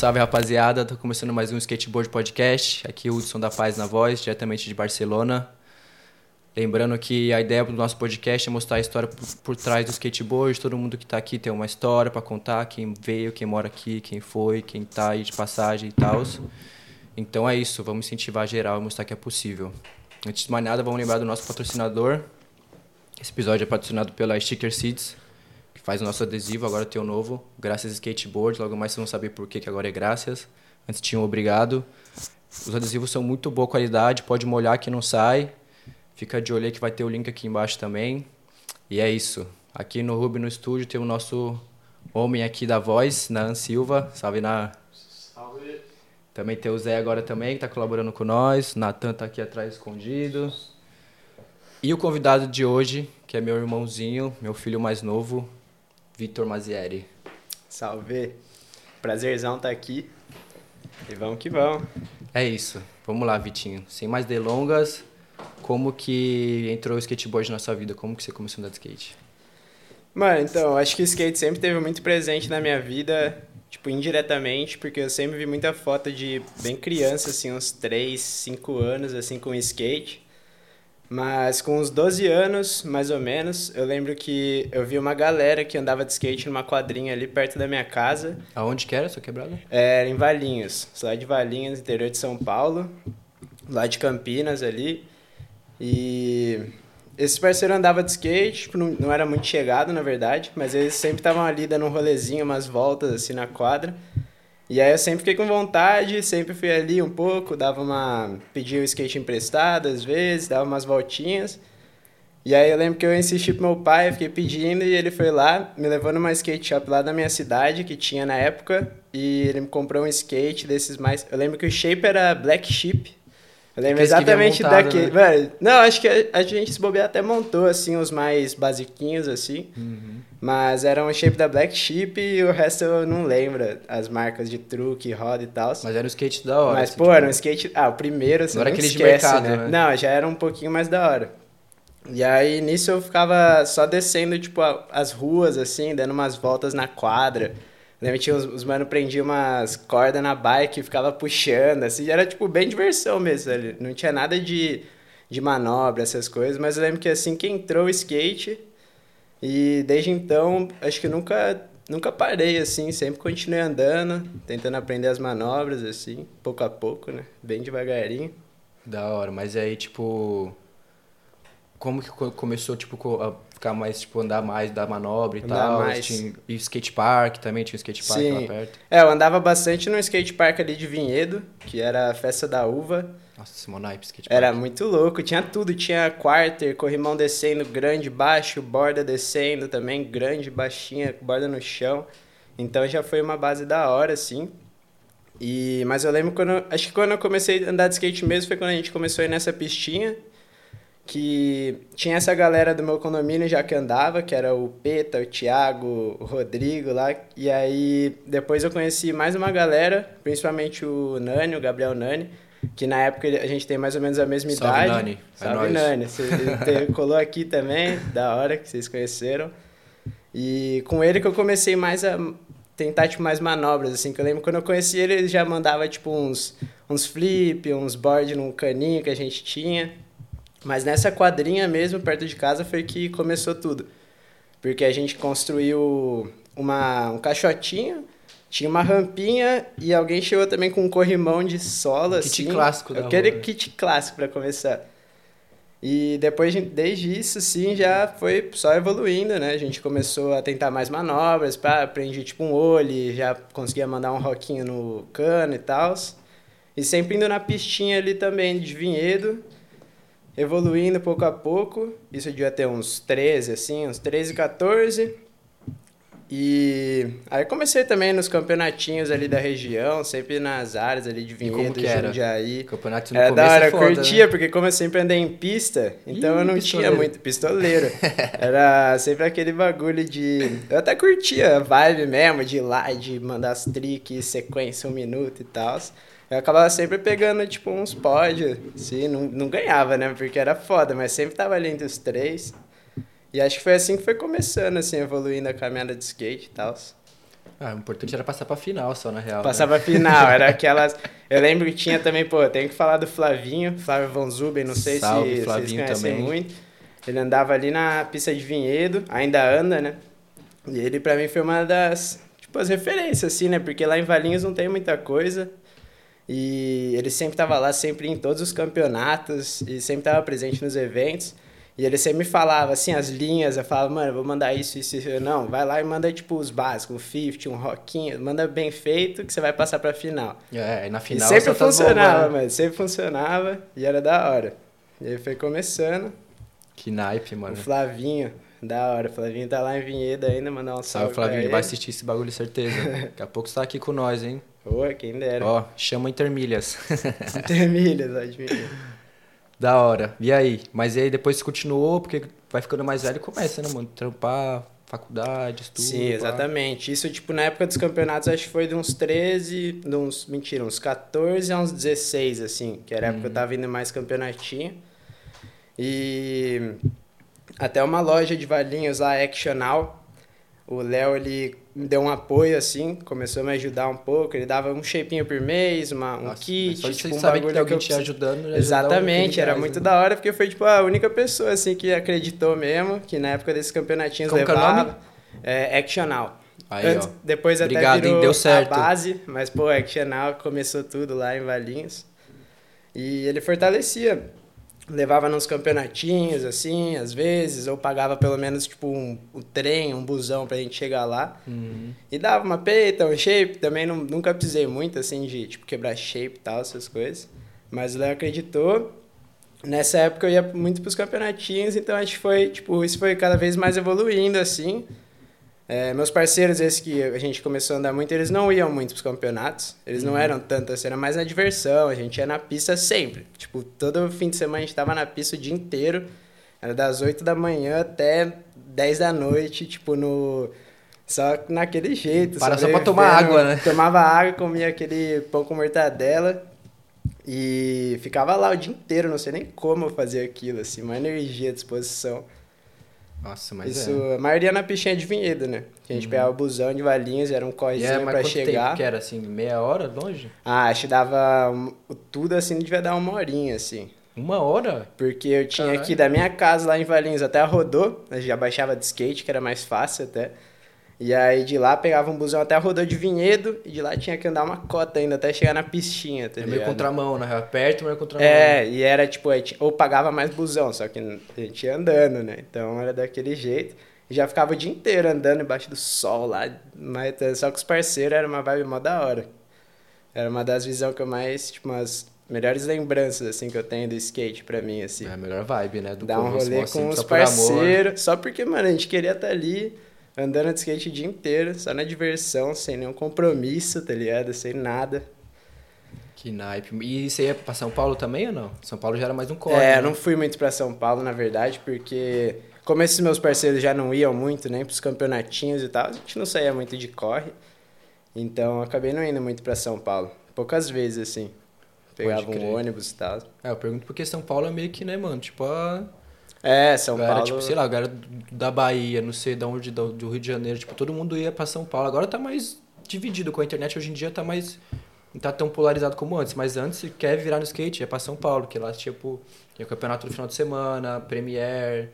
salve rapaziada, tô começando mais um Skateboard Podcast. Aqui o Hudson da Paz na voz, diretamente de Barcelona. Lembrando que a ideia do nosso podcast é mostrar a história por, por trás do skateboard. Todo mundo que tá aqui tem uma história para contar, quem veio, quem mora aqui, quem foi, quem tá aí de passagem e tal. Então é isso, vamos incentivar geral e mostrar que é possível. Antes de mais nada, vamos lembrar do nosso patrocinador. Esse episódio é patrocinado pela Sticker Seeds, que faz o nosso adesivo, agora tem o novo, Graças Skateboard. Logo mais vocês vão saber por que que agora é graças. Antes tinha um obrigado. Os adesivos são muito boa qualidade, pode molhar que não sai. Fica de olho aí que vai ter o link aqui embaixo também. E é isso. Aqui no Ruby no estúdio tem o nosso homem aqui da voz, Nan Silva. Salve, na Salve. Também tem o Zé agora também, que tá colaborando com nós. Natan tá aqui atrás escondido. E o convidado de hoje, que é meu irmãozinho, meu filho mais novo, Vitor Mazieri. Salve. Prazerzão estar aqui. E vamos que vamos. É isso. Vamos lá, Vitinho. Sem mais delongas, como que entrou o skateboard na sua vida? Como que você começou a andar de skate? Mano, então, acho que o skate sempre teve muito presente na minha vida, tipo, indiretamente, porque eu sempre vi muita foto de bem criança, assim, uns 3, 5 anos, assim, com skate. Mas com uns 12 anos, mais ou menos, eu lembro que eu vi uma galera que andava de skate numa quadrinha ali perto da minha casa. Aonde que era sua quebrada? Era em Valinhos, lá de Valinhos, interior de São Paulo, lá de Campinas ali. E esse parceiro andava de skate, tipo, não, não era muito chegado, na verdade, mas eles sempre estavam ali dando um rolezinho, umas voltas assim na quadra. E aí eu sempre fiquei com vontade, sempre fui ali um pouco, dava uma. pedia o skate emprestado às vezes, dava umas voltinhas. E aí eu lembro que eu insisti pro meu pai, fiquei pedindo e ele foi lá, me levou numa skate shop lá da minha cidade, que tinha na época, e ele me comprou um skate desses mais. Eu lembro que o shape era Black Sheep. Eu lembro exatamente montado, daquele. né? Mano, não, acho que a, gente se bobear até montou assim os mais basiquinhos assim. Mas era um shape da Black Sheep e o resto eu não lembro. As marcas de truque, roda e tal. Mas era um skate da hora. Mas, assim, pô, tipo, era um skate. Ah, o primeiro, assim, Não era não aquele de esquece, mercado, né? né? Não, já era um pouquinho mais da hora. E aí nisso eu ficava só descendo, tipo, as ruas, assim, dando umas voltas na quadra. Lembra que os, os mano prendiam umas cordas na bike e ficava puxando, assim, era tipo bem diversão mesmo. ali. Não tinha nada de, de manobra, essas coisas, mas eu lembro que assim que entrou o skate, e desde então, acho que nunca, nunca parei, assim, sempre continuei andando, tentando aprender as manobras, assim, pouco a pouco, né? Bem devagarinho. Da hora, mas aí, tipo. Como que co- começou, tipo, a ficar mais, tipo, andar mais da manobra e Andar tal? mais. Tinha, e skate park também, tinha um skate park lá Sim. perto. É, eu andava bastante no skate park ali de Vinhedo, que era a festa da uva. Nossa, Simonaipe, skate Era park. muito louco, tinha tudo, tinha quarter, corrimão descendo grande, baixo, borda descendo também, grande, baixinha, borda no chão. Então já foi uma base da hora, assim. E, mas eu lembro quando. Acho que quando eu comecei a andar de skate mesmo foi quando a gente começou a ir nessa pistinha. Que tinha essa galera do meu condomínio já que andava, que era o Peta, o Thiago, o Rodrigo lá. E aí depois eu conheci mais uma galera, principalmente o Nani, o Gabriel Nani, que na época a gente tem mais ou menos a mesma Salve, idade. Nani. É Salve, nóis. Nani. Você colou aqui também, da hora que vocês conheceram. E com ele que eu comecei mais a tentar, tipo, mais manobras, assim, que eu lembro quando eu conheci ele, ele já mandava, tipo, uns, uns flip, uns board num caninho que a gente tinha. Mas nessa quadrinha mesmo, perto de casa, foi que começou tudo. Porque a gente construiu uma, um caixotinho, tinha uma rampinha e alguém chegou também com um corrimão de sola, Kit assim. clássico da Aquele rua. kit clássico para começar. E depois, de- desde isso, sim, já foi só evoluindo, né? A gente começou a tentar mais manobras, pá, aprendi tipo um olho, já conseguia mandar um roquinho no cano e tal. E sempre indo na pistinha ali também de vinhedo, evoluindo pouco a pouco. Isso eu devia ter uns 13, assim, uns 13, 14. E aí comecei também nos campeonatinhos ali da região, sempre nas áreas ali de Vinhedo? Jundiaí. Campeonato no começo da hora, é eu foda, curtia, né? porque como eu sempre andei em pista, então Ih, eu não pistoleiro. tinha muito pistoleiro. Era sempre aquele bagulho de. Eu até curtia a vibe mesmo, de ir lá, de mandar as tricks, sequência um minuto e tal. Eu acabava sempre pegando, tipo, uns pódios, assim, não, não ganhava, né? Porque era foda, mas sempre tava ali entre os três. E acho que foi assim que foi começando, assim, evoluindo a caminhada de skate e tal. Ah, o importante era passar pra final só, na real. Passar né? pra final, era aquelas. Eu lembro que tinha também, pô, tenho que falar do Flavinho, Flávio Von Zuben, não sei Salve, se Flavinho vocês conhecem também. muito. Ele andava ali na pista de vinhedo, ainda anda, né? E ele pra mim foi uma das, tipo, as referências, assim, né? Porque lá em Valinhos não tem muita coisa. E ele sempre tava lá, sempre em todos os campeonatos, e sempre tava presente nos eventos. E ele sempre me falava, assim, as linhas, eu falava, mano, vou mandar isso, isso, isso. Eu, Não, vai lá e manda, tipo, os básicos, um 50, um rockinho, manda bem feito que você vai passar pra final. É, e na E final sempre só tá funcionava, bombando. mano. Sempre funcionava e era da hora. E aí foi começando. Que naipe, mano. O Flavinho, da hora. O Flavinho tá lá em Vinhedo ainda, mandar um salve. Salve, Flavinho. Ele vai assistir esse bagulho, certeza. Daqui a pouco você tá aqui com nós, hein? Pô, quem dera. Ó, chama Intermilhas. Termilhas, admira. Da hora. E aí? Mas e aí depois você continuou, porque vai ficando mais velho e começa, né, mano? Trampar, faculdade, estudo. Sim, pá. exatamente. Isso, tipo, na época dos campeonatos, acho que foi de uns 13, de uns, mentira, uns 14 a uns 16, assim, que era a época que Uhum. eu tava indo mais campeonatinho. E até uma loja de valinhos lá, Actional, o Léo, ele me deu um apoio, assim, começou a me ajudar um pouco, ele dava um shapinho por mês, uma, um Nossa, kit, só tipo, um saber que bagulho tem alguém eu te ajudando. um Exatamente, era muito né? da hora, porque foi, tipo, a única pessoa, assim, que acreditou mesmo, que na época desses campeonatinhos Como que é o levava. É, Actional. Aí, Antes- ó. depois até Obrigado, hein? virou Deu certo. a base, mas, pô, Actional começou tudo lá em Valinhos. E ele fortalecia. Levava nos campeonatinhos, assim, às vezes, ou pagava pelo menos, tipo, um, um trem, um busão pra gente chegar lá. Uhum. E dava uma peita, um shape, também não, nunca precisei muito, assim, de, tipo, quebrar shape e tal, essas coisas. Mas o Léo acreditou. Nessa época eu ia muito pros campeonatinhos, então acho que foi, tipo, isso foi cada vez mais evoluindo, assim. É, meus parceiros, esses que a gente começou a andar muito, eles não iam muito pros campeonatos. Eles não eram tanto assim, era mais na diversão. A gente ia na pista sempre. Tipo, todo fim de semana a gente tava na pista o dia inteiro. Era das 8 da manhã até 10 da noite, tipo, no. Só naquele jeito. Para só pra tomar água, né? Tomava água, comia aquele pão com mortadela. E ficava lá o dia inteiro, não sei nem como eu fazia aquilo, assim, uma energia, disposição. Nossa, mas Isso, é. a maioria na piscina de vinhedo, né? Que a gente pegava o busão de Valinhos, era um E correzinho é, mas pra chegar. tempo que era, assim? Meia hora longe? Ah, acho que dava. tudo assim, devia dar uma horinha, assim. Uma hora? Porque eu tinha Caralho. aqui da minha casa lá em Valinhos até a Rodô, eu já baixava de skate, que era mais fácil até. E aí de lá pegava um busão até a de Vinhedo, e de lá tinha que andar uma cota ainda até chegar na pistinha, tá É meio ligado? contramão, na real. Perto, mas é contramão. É, e era tipo, ou pagava mais busão, só que a gente ia andando, né? Então era daquele jeito. E já ficava o dia inteiro andando embaixo do sol lá, mas, só com os parceiros era uma vibe mó da hora. Era uma das visões que eu mais, tipo, umas melhores lembranças, assim, que eu tenho do skate pra mim, assim. É a melhor vibe, né? Do Dar um começo, rolê assim, com só os parceiros, só porque, mano, a gente queria estar ali, andando de skate o dia inteiro, só na diversão, sem nenhum compromisso, tá ligado? Sem nada. Que naipe. E você ia pra São Paulo também ou não? São Paulo já era mais um corre. É, né? eu não fui muito pra São Paulo, na verdade, porque como esses meus parceiros já não iam muito, nem pros campeonatinhos e tal, a gente não saía muito de corre. Então eu acabei não indo muito pra São Paulo. Poucas vezes, assim. Pegava um ônibus e tal. É, eu pergunto porque São Paulo é meio que, né, mano? Tipo, a É, São Paulo. tipo, sei lá, galera da Bahia, não sei de onde, do, Rio de Janeiro, tipo, todo mundo ia pra São Paulo. Agora tá mais dividido com a internet, hoje em dia tá mais. Não tá tão polarizado como antes, mas antes, se quer virar no skate, ia pra São Paulo, que lá, tipo, tinha campeonato no final de semana, Premiere,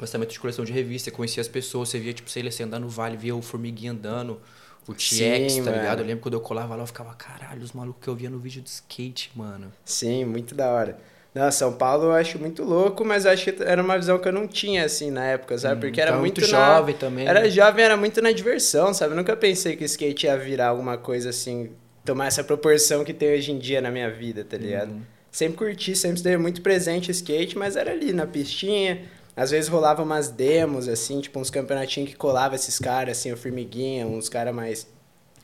lançamento de coleção de revista, você conhecia as pessoas, você via, tipo, sei lá, você andar no vale, via o Formiguinha andando, o TX, tá mano. ligado? Eu lembro quando eu colava lá, eu ficava, caralho, os malucos que eu via no vídeo de skate, mano. Sim, muito da hora. Não, São Paulo eu acho muito louco, mas eu acho que era uma visão que eu não tinha, assim, na época, sabe? Porque era Tava muito, muito na- jovem também. Era né? jovem, era muito na diversão, sabe? Eu nunca pensei que o skate ia virar alguma coisa assim, tomar essa proporção que tem hoje em dia na minha vida, tá ligado? Uhum. Sempre curti, sempre esteve muito presente o skate, mas era ali na pistinha. Às vezes rolava umas demos, assim, tipo uns campeonatinhos que colava esses caras, assim, o Formiguinha, uns caras mais,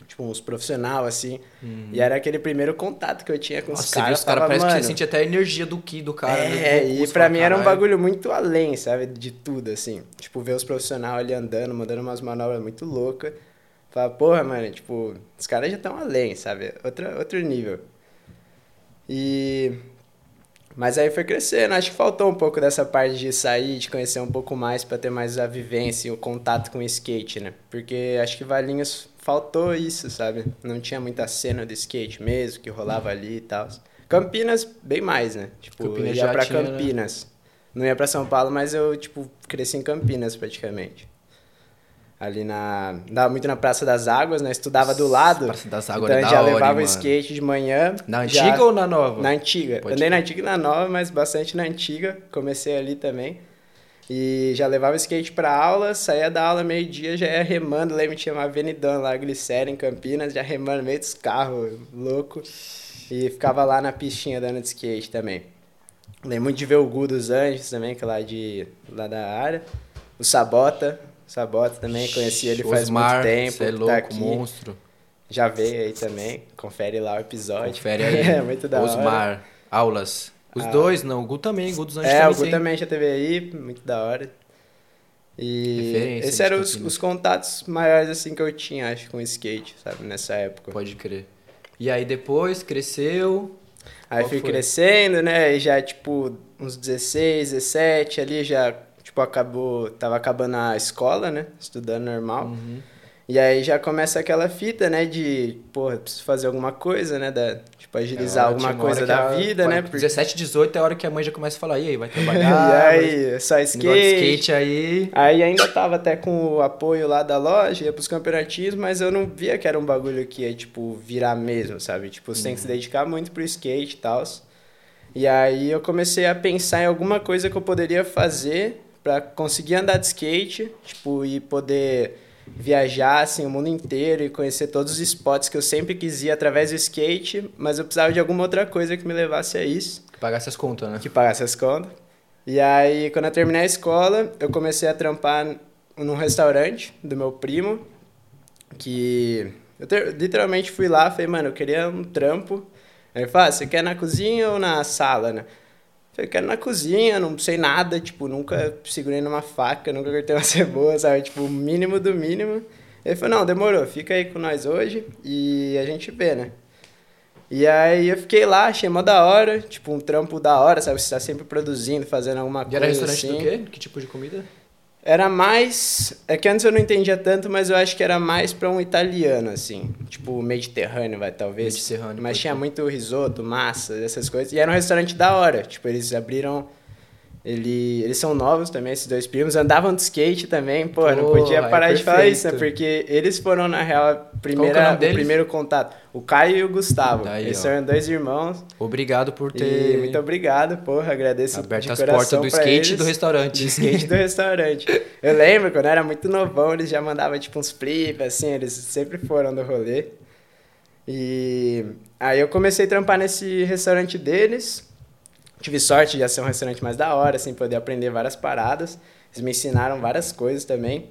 tipo, uns profissional, assim. E era aquele primeiro contato que eu tinha com. Nossa, os caras. os caras, parece que "Mano, você sente até a energia do Ki do cara. é, né? Do e pra fala, mim era um bagulho muito além, sabe? De tudo, assim. Tipo, ver os profissionais ali andando, mandando umas manobras muito loucas. Falar, porra, mano, tipo, os caras já estão além, sabe? Outra, outro nível. E Mas aí foi crescendo, acho que faltou um pouco dessa parte de sair, de conhecer um pouco mais para ter mais a vivência, o contato com o skate, né? Porque acho que Valinhos faltou isso, sabe? Não tinha muita cena do skate mesmo, que rolava ali e tal. Campinas, bem mais, né? Tipo, Campinas ia pra tinha, né? Campinas. Né? Não ia pra São Paulo, mas eu, tipo, cresci em Campinas praticamente ali na. Andava muito na Praça das Águas, né? Estudava do lado. Praça das Águas então é já hora, levava o skate de manhã. Na antiga já... ou na nova? Na antiga. Pode Andei ir. na antiga e na nova, mas bastante na antiga. Comecei ali também. E já levava o skate pra aula, saía da aula meio-dia, já ia remando. Lembro que tinha uma avenidão lá, Glicéria, em Campinas, já remando no meio dos carros, louco. E ficava lá na pistinha dando de skate também. Lembro muito de ver o Gu dos Anjos também, que é lá, de, lá da área. O Sabota, Sabota também, conheci ele faz Osmar, muito tempo. é louco, tá aqui. monstro. Já veio aí também, confere lá o episódio. Confere aí. é muito da Osmar, hora. aulas. Os ah. dois, não, o Gu também, o Gu dos Anjos é, também. O Gu também já teve aí, muito da hora. E esses eram os, os, contatos maiores assim que eu tinha, acho, com skate, sabe, nessa época. Pode crer. E aí depois cresceu. Aí fui foi? crescendo, né? E já, tipo, uns 16, 17 ali já tipo, acabou, tava acabando a escola, né? Estudando normal. Uhum. E aí já começa aquela fita, né? De, porra, preciso fazer alguma coisa, né? Da, tipo, agilizar é alguma coisa da vida, né? Porque... 17, 18 é a hora que a mãe já começa a falar, e aí, vai trabalhar? e aí, só skate. skate aí. Aí ainda tava até com o apoio lá da loja, ia pros campeonatismos, mas eu não via que era um bagulho que ia, tipo, virar mesmo, sabe? Tipo, você uhum. tem que se uhum. dedicar muito pro skate e tal. E aí eu comecei a pensar em alguma coisa que eu poderia fazer para conseguir andar de skate, tipo, e poder viajar assim o mundo inteiro e conhecer todos os spots que eu sempre quis ir através do skate, mas eu precisava de alguma outra coisa que me levasse a isso. Que pagasse as contas, né? Que pagasse as contas. E aí, quando eu terminei a escola, eu comecei a trampar num restaurante do meu primo, que eu ter, literalmente fui lá, falei, mano, eu queria um trampo. Aí ele falou, ah, você quer na cozinha ou na sala, né? Falei, quero na cozinha, não sei nada, tipo, nunca segurei numa faca, nunca cortei uma cebola, sabe? Tipo, o mínimo do mínimo. Ele falou, não, demorou, fica aí com nós hoje e a gente vê, né? E aí eu fiquei lá, achei mó da hora, tipo, um trampo da hora, sabe? Você tá sempre produzindo, fazendo alguma e coisa. E era restaurante assim. do quê? Que tipo de comida? Era mais. É que antes eu não entendia tanto, mas eu acho que era mais para um italiano, assim. Tipo, mediterrâneo, vai, talvez. Mediterrâneo. Mas tinha muito risoto, massa, essas coisas. E era um restaurante da hora. Tipo, eles abriram ele, eles são novos também, esses dois primos. Andavam de skate também, pô, pô não podia parar é de falar isso, né? Porque eles foram, na real, a primeira, é o, o primeiro contato. O Caio e o Gustavo. Daí, eles ó. são dois irmãos. Obrigado por ter. E muito obrigado, porra, agradeço Aberto de as portas do skate e do restaurante. Do skate do restaurante. Eu lembro, quando eu era muito novão, eles já mandavam tipo uns flips, assim, eles sempre foram do rolê. E aí eu comecei a trampar nesse restaurante deles. Tive sorte de ser um restaurante mais da hora, assim, poder aprender várias paradas. Eles me ensinaram várias coisas também.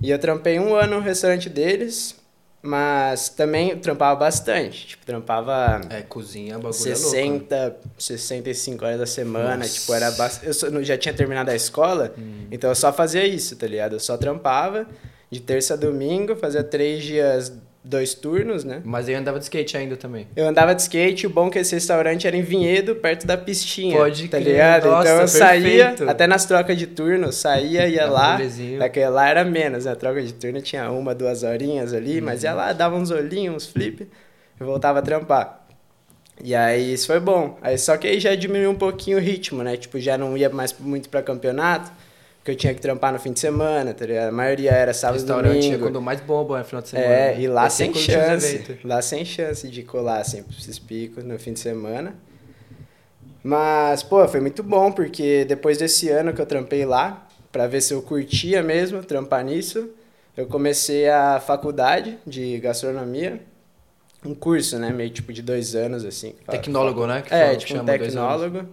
E eu trampei um ano no restaurante deles, mas também trampava bastante. Tipo, trampava. É, cozinha, bagulho 60, é louco, 65 horas da semana. Nossa. Tipo, era bastante. Eu já tinha terminado a escola, hum. então eu só fazia isso, tá ligado? Eu só trampava de terça a domingo, fazia três dias dois turnos, né? Mas eu andava de skate ainda também. Eu andava de skate, o bom é que esse restaurante era em Vinhedo, perto da pistinha. Pode tá crer. ligado? Nossa, então eu perfeito. saía, até nas trocas de turno, saía, ia lá. Daquele lá era menos, né? A troca de turno tinha uma, duas horinhas ali, uhum. mas ia lá, dava uns olhinhos, uns flip, e voltava a trampar. E aí isso foi bom. Aí só que aí já diminuiu um pouquinho o ritmo, né? Tipo, já não ia mais muito para campeonato que eu tinha que trampar no fim de semana, tá ligado? A maioria era sábado e domingo. é quando mais bomba no final de semana. É, e lá é sem chance. Lá sem chance de colar, assim, esses picos no fim de semana. Mas, pô, foi muito bom, porque depois desse ano que eu trampei lá, para ver se eu curtia mesmo trampar nisso, eu comecei a faculdade de gastronomia. Um curso, né? Meio tipo de dois anos, assim. Tecnólogo, né? Que é, tipo um tecnólogo.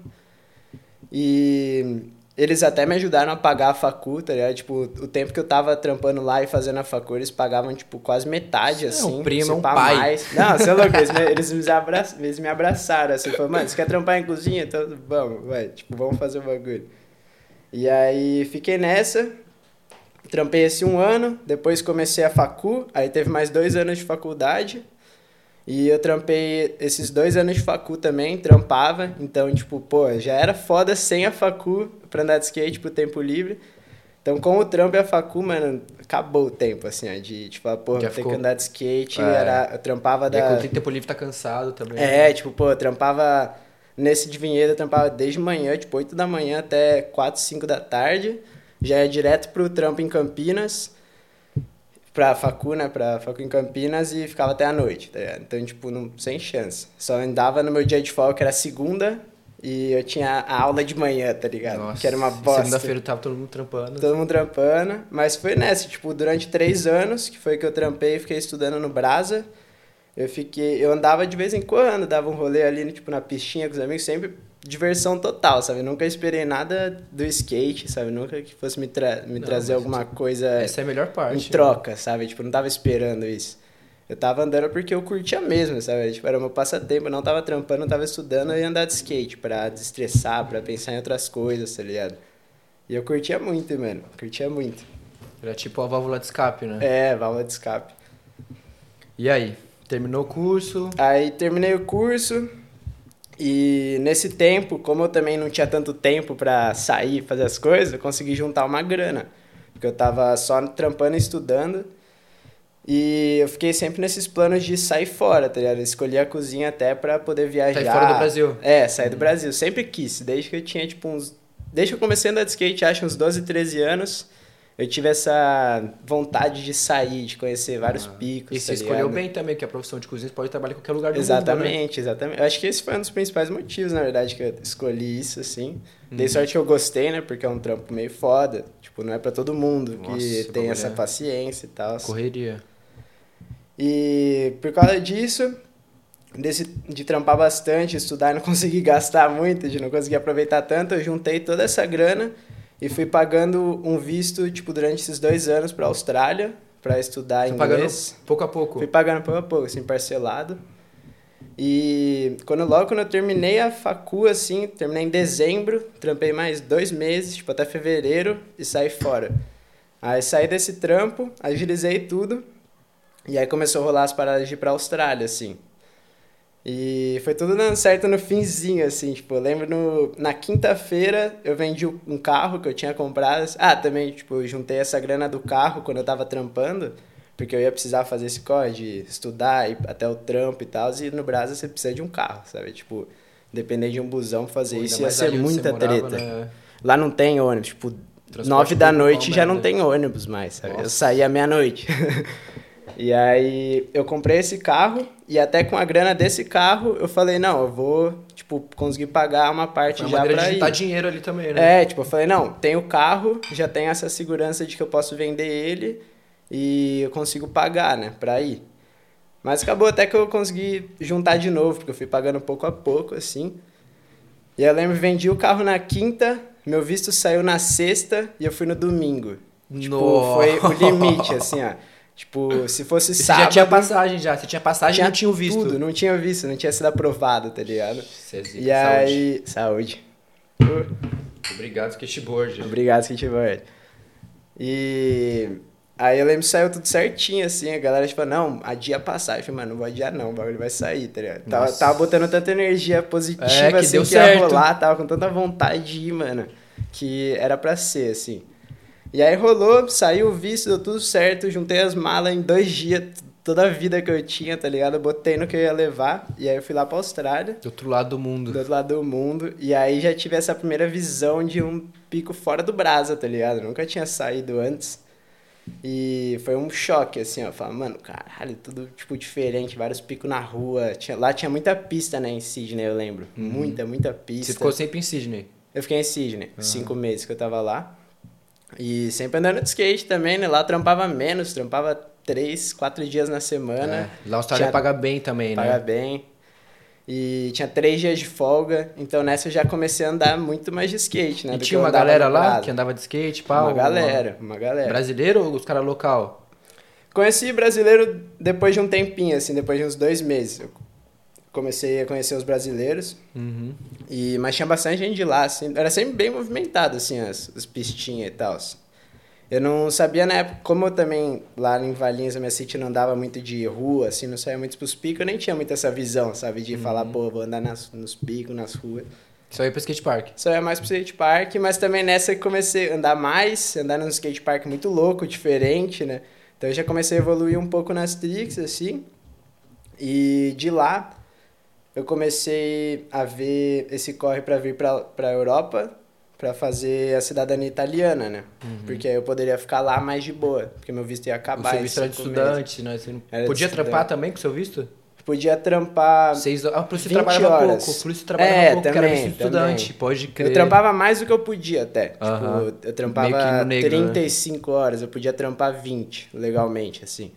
E eles até me ajudaram a pagar a facu, tá ligado? Tipo, o tempo que eu tava trampando lá e fazendo a facu, eles pagavam, tipo, quase metade, assim. É um primo, é um pai. Mais. Não, você é louco, eles me, eles, me abraçaram, eles me abraçaram, assim. Falaram, mano, você quer trampar em cozinha? Então, vamos, vai, tipo, vamos fazer o bagulho. E aí, fiquei nessa, trampei esse um ano, depois comecei a facu, aí teve mais dois anos de faculdade, E eu trampei esses dois anos de facu também, trampava. Então, tipo, pô, já era foda sem a facu pra andar de skate pro tempo livre. Então, com o trampo e a facu, mano, acabou o tempo, assim, ó, de, tipo, ah, pô, Já ter ficou- que andar de skate, É. era, eu trampava E aí, da... quando tem tempo livre, tá cansado também. né? É, tipo, pô, eu trampava nesse de Vinhedo, eu trampava desde manhã, tipo, 8 da manhã até 4, 5 da tarde. Já ia direto pro trampo em Campinas, pra facu, né, pra facu em Campinas e ficava até a noite, tá ligado? Então, tipo, não, sem chance. Só andava no meu dia de folga, que era segunda, e eu tinha a aula de manhã, tá ligado? Nossa, que era uma e bosta. Segunda-feira tava todo mundo trampando. Todo mundo trampando, mas foi nessa, tipo, durante três anos, que foi que eu trampei, fiquei estudando no Brasa. Eu fiquei, eu andava de vez em quando, dava um rolê ali, tipo, na pistinha com os amigos, sempre diversão total, sabe? Nunca esperei nada do skate, sabe? Nunca que fosse me, tra me Não, trazer alguma coisa Essa é a melhor em parte. troca, sabe? Tipo, não tava esperando isso. Eu tava andando porque eu curtia mesmo, sabe? Tipo, era meu passatempo, eu não tava trampando, não tava estudando, eu ia andar de skate pra desestressar, pra pensar em outras coisas, tá ligado? E eu curtia muito, mano. Curtia muito. Era tipo a válvula de escape, né? É, válvula de escape. E aí? Terminou o curso? Aí terminei o curso e nesse tempo, como eu também não tinha tanto tempo pra sair e fazer as coisas, eu consegui juntar uma grana. Porque eu tava só trampando e estudando. E eu fiquei sempre nesses planos de sair fora, tá ligado? Eu escolhi a cozinha até pra poder viajar. Sair fora do Brasil? É, sair do Brasil. Sempre quis, desde que eu tinha tipo uns. Desde que eu comecei a andar de skate, acho uns 12, 13 anos, eu tive essa vontade de sair, de conhecer vários picos. Ah. E você tá escolheu ligado? bem também, que a profissão de cozinha você pode trabalhar em qualquer lugar do mundo, né? Exatamente, exatamente. Eu acho que esse foi um dos principais motivos, na verdade, que eu escolhi isso, assim. Uhum. Dei sorte que eu gostei, né? Porque é um trampo meio foda. Tipo, não é pra todo mundo Nossa, que tem essa é- paciência e tal. Correria. E por causa disso, desse, de trampar bastante, estudar e não conseguir gastar muito, de não conseguir aproveitar tanto, eu juntei toda essa grana e fui pagando um visto, tipo, durante esses dois anos pra Austrália, pra estudar pagando inglês. pouco a pouco. Fui pagando pouco a pouco, assim, parcelado. E quando, logo quando eu terminei a facu, assim, terminei em dezembro, trampei mais dois meses, tipo, até fevereiro, e saí fora. Aí saí desse trampo, agilizei tudo, e aí começou a rolar as paradas de ir pra Austrália, assim. E foi tudo dando certo no finzinho, assim, tipo, eu lembro no, na quinta-feira eu vendi um carro que eu tinha comprado. Ah, também, tipo, eu juntei essa grana do carro quando eu tava trampando, porque eu ia precisar fazer esse de estudar, ir até o trampo e tal, e no Brasil você precisa de um carro, sabe? Tipo, depender de um busão fazer Pô, isso ia ser muita morava, treta. né? Lá não tem ônibus, tipo, nove da público, noite já não tem ônibus mais, sabe? Eu Nossa. saía meia-noite. e aí eu comprei esse carro e até com a grana desse carro eu falei, não, eu vou, tipo, conseguir pagar uma parte Foi uma já pra de ir. dinheiro ali também, né? É, tipo, eu falei, não, tenho o carro, já tenho essa segurança de que eu posso vender ele e eu consigo pagar, né, pra ir. Mas acabou até que eu consegui juntar de novo, porque eu fui pagando pouco a pouco, assim. E eu lembro, vendi o carro na quinta, meu visto saiu na sexta e eu fui no domingo. Tipo, Nossa. foi o limite, assim, ó. Tipo, se fosse Você sábado... já tinha passagem já. Você tinha passagem e não tinha visto. Tudo, não tinha visto, não tinha sido aprovado, tá ligado? Você é E aí... Saúde. saúde. Obrigado, skateboard. Obrigado, skateboard. E aí eu lembro que saiu tudo certinho, assim, a galera tipo, não, adia a passagem. Eu falei, mano, não vou adiar não, o bagulho vai sair, tá ligado? Tava, tava botando tanta energia positiva, É, que assim, deu que ia certo. rolar, tava com tanta vontade de ir, mano, que era pra ser, assim. E aí rolou, saiu o visto, deu tudo certo, juntei as malas em dois dias, toda a vida que eu tinha, tá ligado? Eu botei no que eu ia levar, e aí eu fui lá pra Austrália Do outro lado do mundo. do outro lado do mundo. E aí já tive essa primeira visão de um pico fora do brasa, tá ligado? Eu nunca tinha saído antes. E foi um choque, assim, ó. Falar, mano, caralho, tudo, tipo, diferente, vários picos na rua. Tinha, lá tinha muita pista, né, em Sydney, eu lembro. Muita, muita pista. Você ficou sempre em Sydney. Eu fiquei em Sydney, cinco meses que eu tava lá. E sempre andando de skate também, né? Lá trampava menos, trampava três, quatro dias na semana. É. Lá a Austrália Tinha- paga bem também, Paga né? bem. E tinha três dias de folga, então nessa eu já comecei a andar muito mais de skate, né? E tinha uma galera lá que andava de skate, pau? Uma galera, uma galera. Brasileiro ou os caras local? Conheci brasileiro depois de um tempinho, assim, depois de uns dois meses. Eu comecei a conhecer os brasileiros, Uhum. e, mas tinha bastante gente de lá, assim, era sempre bem movimentado, assim, as, as pistinhas e tal. Eu não sabia na época, como eu também lá em Valinhos, a minha city não andava muito de rua, assim, não saía muito pros picos, eu nem tinha muito essa visão, sabe? De falar, pô, vou andar nas, nos picos, nas ruas. Só ia pro skate park. Só ia mais pro skate park, mas também nessa eu comecei a andar mais, andar num skate park muito louco, diferente, né? Então eu já comecei a evoluir um pouco nas tricks, assim. E de lá eu comecei a ver esse corre para vir pra, pra Europa para fazer a cidadania italiana, né? Uhum. Porque aí eu poderia ficar lá mais de boa, porque meu visto ia O acabar. seu em visto era de cinco meses. estudante, né? Era podia estudante. trampar também com o seu visto? Podia trampar. Seis horas. Ah, por isso você 20 trabalhava horas. pouco. Por isso você trabalhava É, pouco, porque era também, estudante. também. Pode crer. Eu trampava mais do que eu podia até. Aham. Tipo, eu trampava negro, né? 35 horas, eu podia trampar 20, legalmente, assim.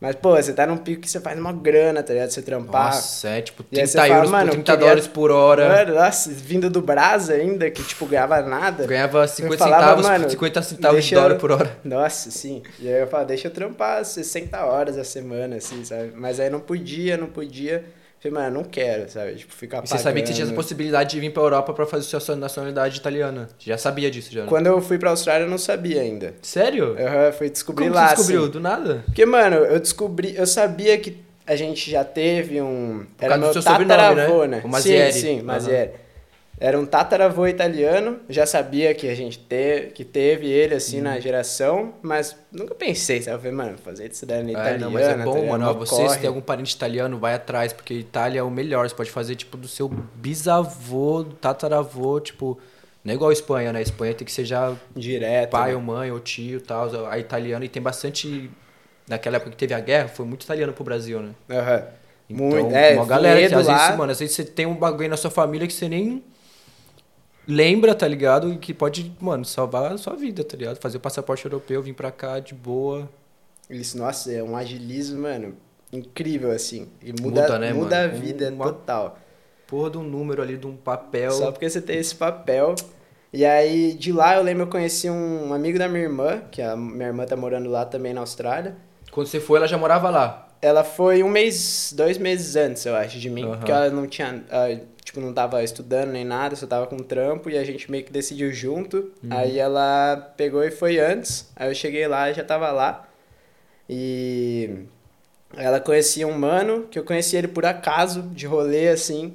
Mas, pô, você tá num pico que você faz uma grana, tá ligado? Você trampar. Nossa, é tipo E aí 30 você fala, euros por 30 queria- dólares por hora. Nossa, vindo do Brasa ainda, que, tipo, ganhava nada. Ganhava 50 falava, centavos, mano, 50 centavos de dólar eu- por hora. Nossa, sim. E aí eu falava, deixa eu trampar 60 horas a semana, assim, sabe? Mas aí não podia, não podia. Falei, mano, eu não quero, sabe? Tipo, ficar E você sabia que você tinha essa pagando. possibilidade de vir pra Europa pra fazer sua nacionalidade italiana. Você já sabia disso, já? né? Quando eu fui pra Austrália, eu não sabia ainda. Sério? Eu fui descobrir Como lá, você descobriu? assim. Do nada? Porque, mano, eu descobri, eu sabia que a gente já teve um. Por Era causa do meu seu sobrenome, tataravô, né? né? O Mazzieri. Sim, sim, Aham. Mazzieri. Era um tataravô italiano, já sabia que a gente te, que teve ele assim Uhum. na geração, mas nunca pensei, sabe? Eu falei, mano, fazer de cidadania É, italiana. não, mas é tá bom, mano. ó, Você, se tem algum parente italiano, vai atrás, porque Itália é o melhor. Você pode fazer, tipo, do seu bisavô, do tataravô, tipo... Não é igual a Espanha, né? A Espanha tem que ser já Direto. pai né? ou mãe ou tio e tal. A italiana, e tem bastante... Naquela época que teve a guerra, foi muito italiano pro Brasil, né? Aham. Então, Muito, é, uma galera que às vezes, lá, mano, às vezes você tem um bagulho na sua família que você nem lembra, tá ligado? E que pode, mano, salvar a sua vida, tá ligado? Fazer o passaporte europeu, vir pra cá de boa. Isso, nossa, é um agilismo, mano, incrível, assim. E muda, Muda, né, muda a mano? vida Uma- total. Porra de um número ali, de um papel. Só porque você tem esse papel. E aí, de lá, eu lembro, eu conheci um amigo da minha irmã, que a minha irmã tá morando lá também na Austrália. Quando você foi, ela já morava lá. Ela foi um mês, dois meses antes, eu acho, de mim. Aham. Porque ela não tinha, ela, tipo, não tava estudando nem nada, só tava com trampo. E a gente meio que decidiu junto. Uhum. Aí ela pegou e foi antes. Aí eu cheguei lá e já tava lá. E ela conhecia um mano, que eu conheci ele por acaso, de rolê, assim.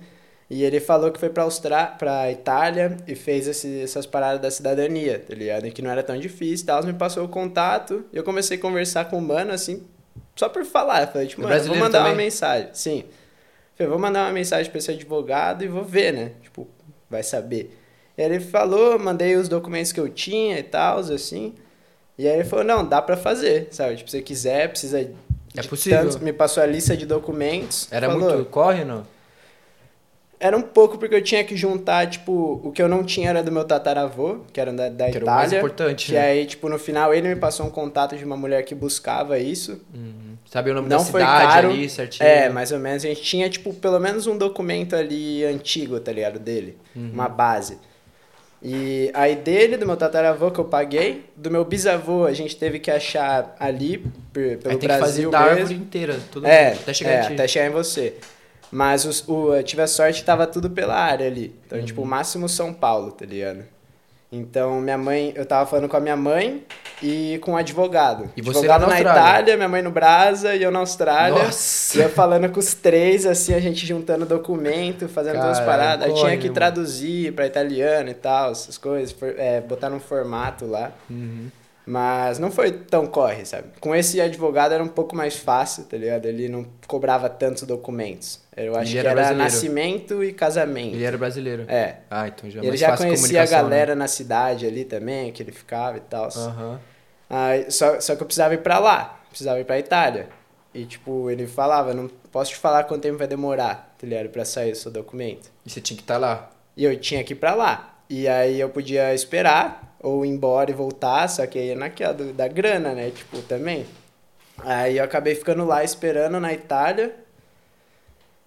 E ele falou que foi pra, Austra... pra Itália e fez esse- essas paradas da cidadania, tá ligado? Que não era tão difícil e tal. Me passou o contato e eu comecei a conversar com o mano, assim, só por falar. Eu falei, tipo, mano, vou mandar uma também? mensagem. Sim. Falei, vou mandar uma mensagem pra esse advogado e vou ver, né? Tipo, vai saber. E aí ele falou, mandei os documentos que eu tinha e tal, assim. E aí ele falou, não, dá pra fazer, sabe? Tipo, se você quiser, precisa É possível. tantos- me passou a lista de documentos. Era falou, muito. Corre, não? Era um pouco porque eu tinha que juntar, tipo, o que eu não tinha era do meu tataravô, que era da, da Que era o mais Itália. importante, Que né? aí, tipo, no final ele me passou um contato de uma mulher que buscava isso. Uhum. Sabe o nome Não da foi cidade caro. ali, certinho? É, mais ou menos. A gente tinha, tipo, pelo menos um documento ali antigo, tá ligado? Dele. Uhum. Uma base. E aí dele, do meu tataravô, que eu paguei. Do meu bisavô, a gente teve que achar ali, pelo Aí tem que fazer Brasil da árvore inteira. Tudo É, até chegar é, em ti. até chegar em você. Mas os, o, eu tive a sorte que tava tudo pela área ali. Então, Uhum. tipo, o máximo São Paulo, tá ligado? Então, minha mãe, eu tava falando com a minha mãe e com um advogado. E você advogado na? Itália, minha mãe no Brasa e eu na Austrália. Nossa! E eu falando com os três, assim, a gente juntando documento, fazendo todas as paradas. Aí tinha que traduzir pra italiano e tal, essas coisas, for- é, botar num formato lá. Uhum. Mas não foi tão corre, sabe? Com esse advogado era um pouco mais fácil, tá ligado? Ele não cobrava tantos documentos. Eu acho Ele que era brasileiro. nascimento e casamento. Ele era brasileiro. É. Ah, então já é ele já conhecia a né? galera na cidade ali também, que ele ficava e tal. Aí, só, só que eu precisava ir pra lá, precisava ir pra Itália. E, tipo, ele falava, não posso te falar quanto tempo vai demorar, tá ligado? Pra sair o seu documento. E você tinha que estar lá. E eu tinha que ir pra lá. E aí eu podia esperar, ou ir embora e voltar, só que aí é naquela do- da grana, né? Tipo, também. Aí eu acabei ficando lá esperando na Itália.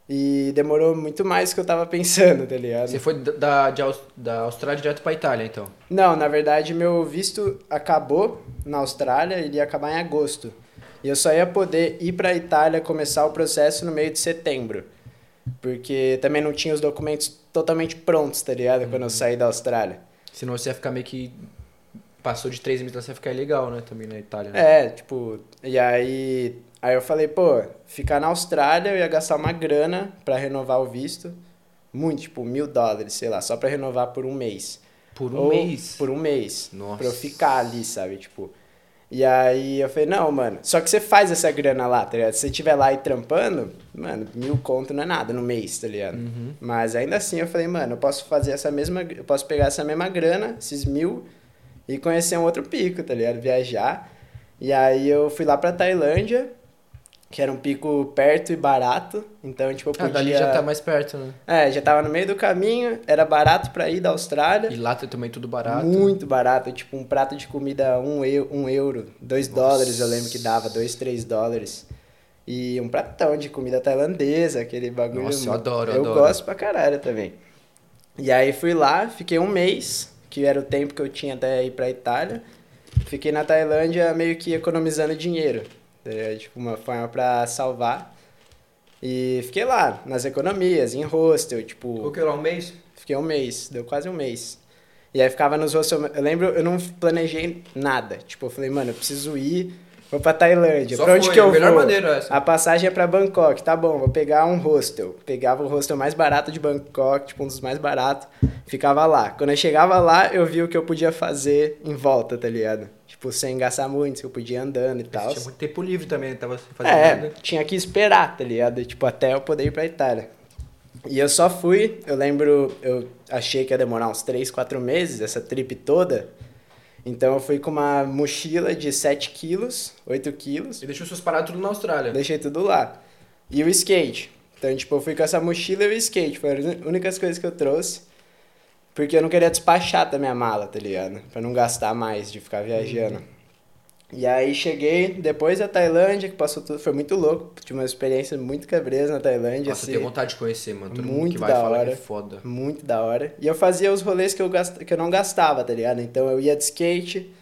E demorou muito mais do que eu tava pensando, tá ligado? Você foi da, de da Austrália direto pra Itália, então. Não, na verdade, meu visto acabou na Austrália, ele ia acabar em agosto. E eu só ia poder ir pra Itália começar o processo no meio de setembro. Porque também não tinha os documentos totalmente prontos, tá ligado? Quando eu saí da Austrália. Senão você ia ficar meio que passou de 3 meses, você vai ficar ilegal, né? Também na Itália. Né? É, tipo, e aí, aí eu falei, pô, ficar na Austrália eu ia gastar uma grana pra renovar o visto. Muito, tipo, mil dólares, sei lá, só pra renovar por um mês. Por um Ou mês? Por um mês. Nossa. Pra eu ficar ali, sabe? Tipo. E aí eu falei, não, mano. Só que você faz essa grana lá, tá ligado? Se você estiver lá e trampando, mano, mil conto não é nada no mês, tá ligado? Uhum. Mas ainda assim eu falei, mano, eu posso fazer essa mesma. Eu posso pegar essa mesma grana, esses mil, e conhecer um outro pico, tá ligado? Viajar. E aí eu fui lá pra Tailândia, que era um pico perto e barato. Então, tipo, eu Ah, podia. dali já tá mais perto, né? É, já tava no meio do caminho, era barato pra ir da Austrália. E lá também tudo barato. Muito barato, tipo um prato de comida um, eu, um euro, dois Nossa. dólares eu lembro que dava, dois, três dólares. E um pratão de comida tailandesa, aquele bagulho. Nossa, eu adoro, Eu adoro. gosto pra caralho também. E aí fui lá, fiquei um mês, que era o tempo que eu tinha até ir pra Itália. Fiquei na Tailândia meio que economizando dinheiro. É, tipo, uma forma pra salvar. E fiquei lá, nas economias, em hostel, tipo... Que era um mês? Fiquei um mês, deu quase um mês. E aí ficava nos hostels. Eu lembro, eu não planejei nada. Tipo, eu falei, mano, eu preciso ir, vou pra Tailândia. Só pra onde foi, que eu a melhor vou? maneira essa. A passagem é pra Bangkok, tá bom, vou pegar um hostel. Pegava o hostel mais barato de Bangkok, tipo, um dos mais baratos. Ficava lá. Quando eu chegava lá, eu vi o que eu podia fazer em volta, tá ligado? Tipo, sem gastar muito, que eu podia ir andando e tal. tinha muito tempo livre também, não tava fazer É, nada. tinha que esperar, tá ligado? Tipo, até eu poder ir pra Itália. E eu só fui, eu lembro, eu achei que ia demorar uns 3, 4 meses, essa trip toda. Então eu fui com uma mochila de 7 quilos, 8 quilos, E deixou seus parados tudo na Austrália. deixei tudo lá. E o skate. Então, tipo, eu fui com essa mochila e o skate, foram as únicas coisas que eu trouxe. Porque eu não queria despachar da minha mala, tá ligado? Pra não gastar mais de ficar viajando. E aí cheguei depois da Tailândia, que passou tudo, foi muito louco. Tive uma experiência muito cabreza na Tailândia. Nossa, eu assim, tenho vontade de conhecer, mano. Todo mundo Muito que vai da fala que é hora. foda. Muito da hora. E eu fazia os rolês que eu, gast... que eu não gastava, tá ligado? Então eu ia de skate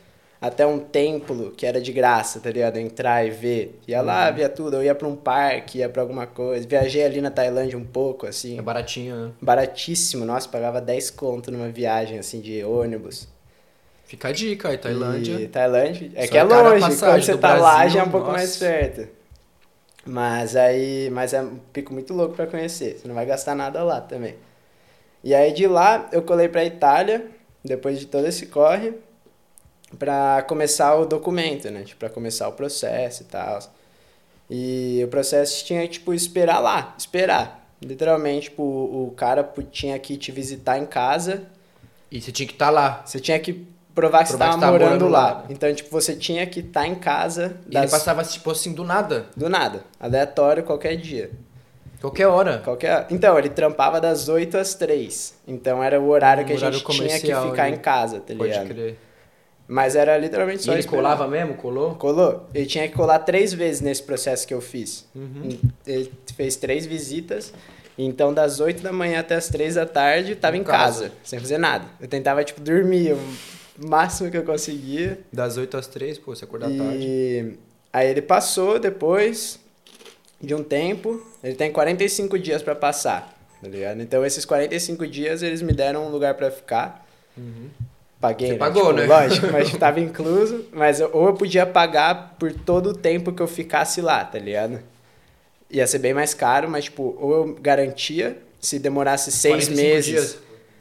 até um templo que era de graça, tá ligado? Entrar e ver. Ia lá, Uhum. via tudo. Eu ia pra um parque, ia pra alguma coisa. Viajei ali na Tailândia um pouco, assim. É baratinho, né? Baratíssimo. Nossa, pagava 10 conto numa viagem, assim, de ônibus. Fica a dica aí, Tailândia. E Tailândia. É Só que é longe, quando você tá lá Brasil, já é um pouco nossa. mais perto. Mas aí, mas é um pico muito louco pra conhecer. Você não vai gastar nada lá também. E aí de lá eu colei pra Itália, depois de todo esse corre, pra começar o documento, né? Tipo, pra começar o processo e tal. E o processo tinha tipo, esperar lá, esperar. Literalmente, tipo, o cara tinha que te visitar em casa E você tinha que estar lá. você tinha que provar que você Provar estava você tava morando, morando lá. lá. Então, tipo, você tinha que estar em casa E ele das- passava, tipo assim, do nada. do nada, aleatório qualquer dia. Qualquer hora. Qualquer... Então, ele trampava das 8 às 3. Então era o horário Um que a horário gente tinha que ficar em casa, tá Pode ligado? crer. Mas era literalmente E só ele esperar. colava mesmo? Colou? Colou. Ele tinha que colar três vezes nesse processo que eu fiz. Uhum. Ele fez três visitas. Então, das 8 da manhã até as 3 da tarde, tava Em em casa. casa, sem fazer nada. Eu tentava, tipo, dormir o máximo que eu conseguia. Das 8 às 3, pô, você acordar tarde. E aí ele passou depois de um tempo, ele tem 45 dias pra passar, tá ligado? Então esses 45 dias eles me deram um lugar pra ficar. Uhum. Paguei, Você né? pagou, Tipo, né? Lógico, mas tava incluso, mas eu- ou eu podia pagar por todo o tempo que eu ficasse lá, tá ligado? Ia ser bem mais caro, mas tipo, ou eu garantia se demorasse seis 45 meses. dias.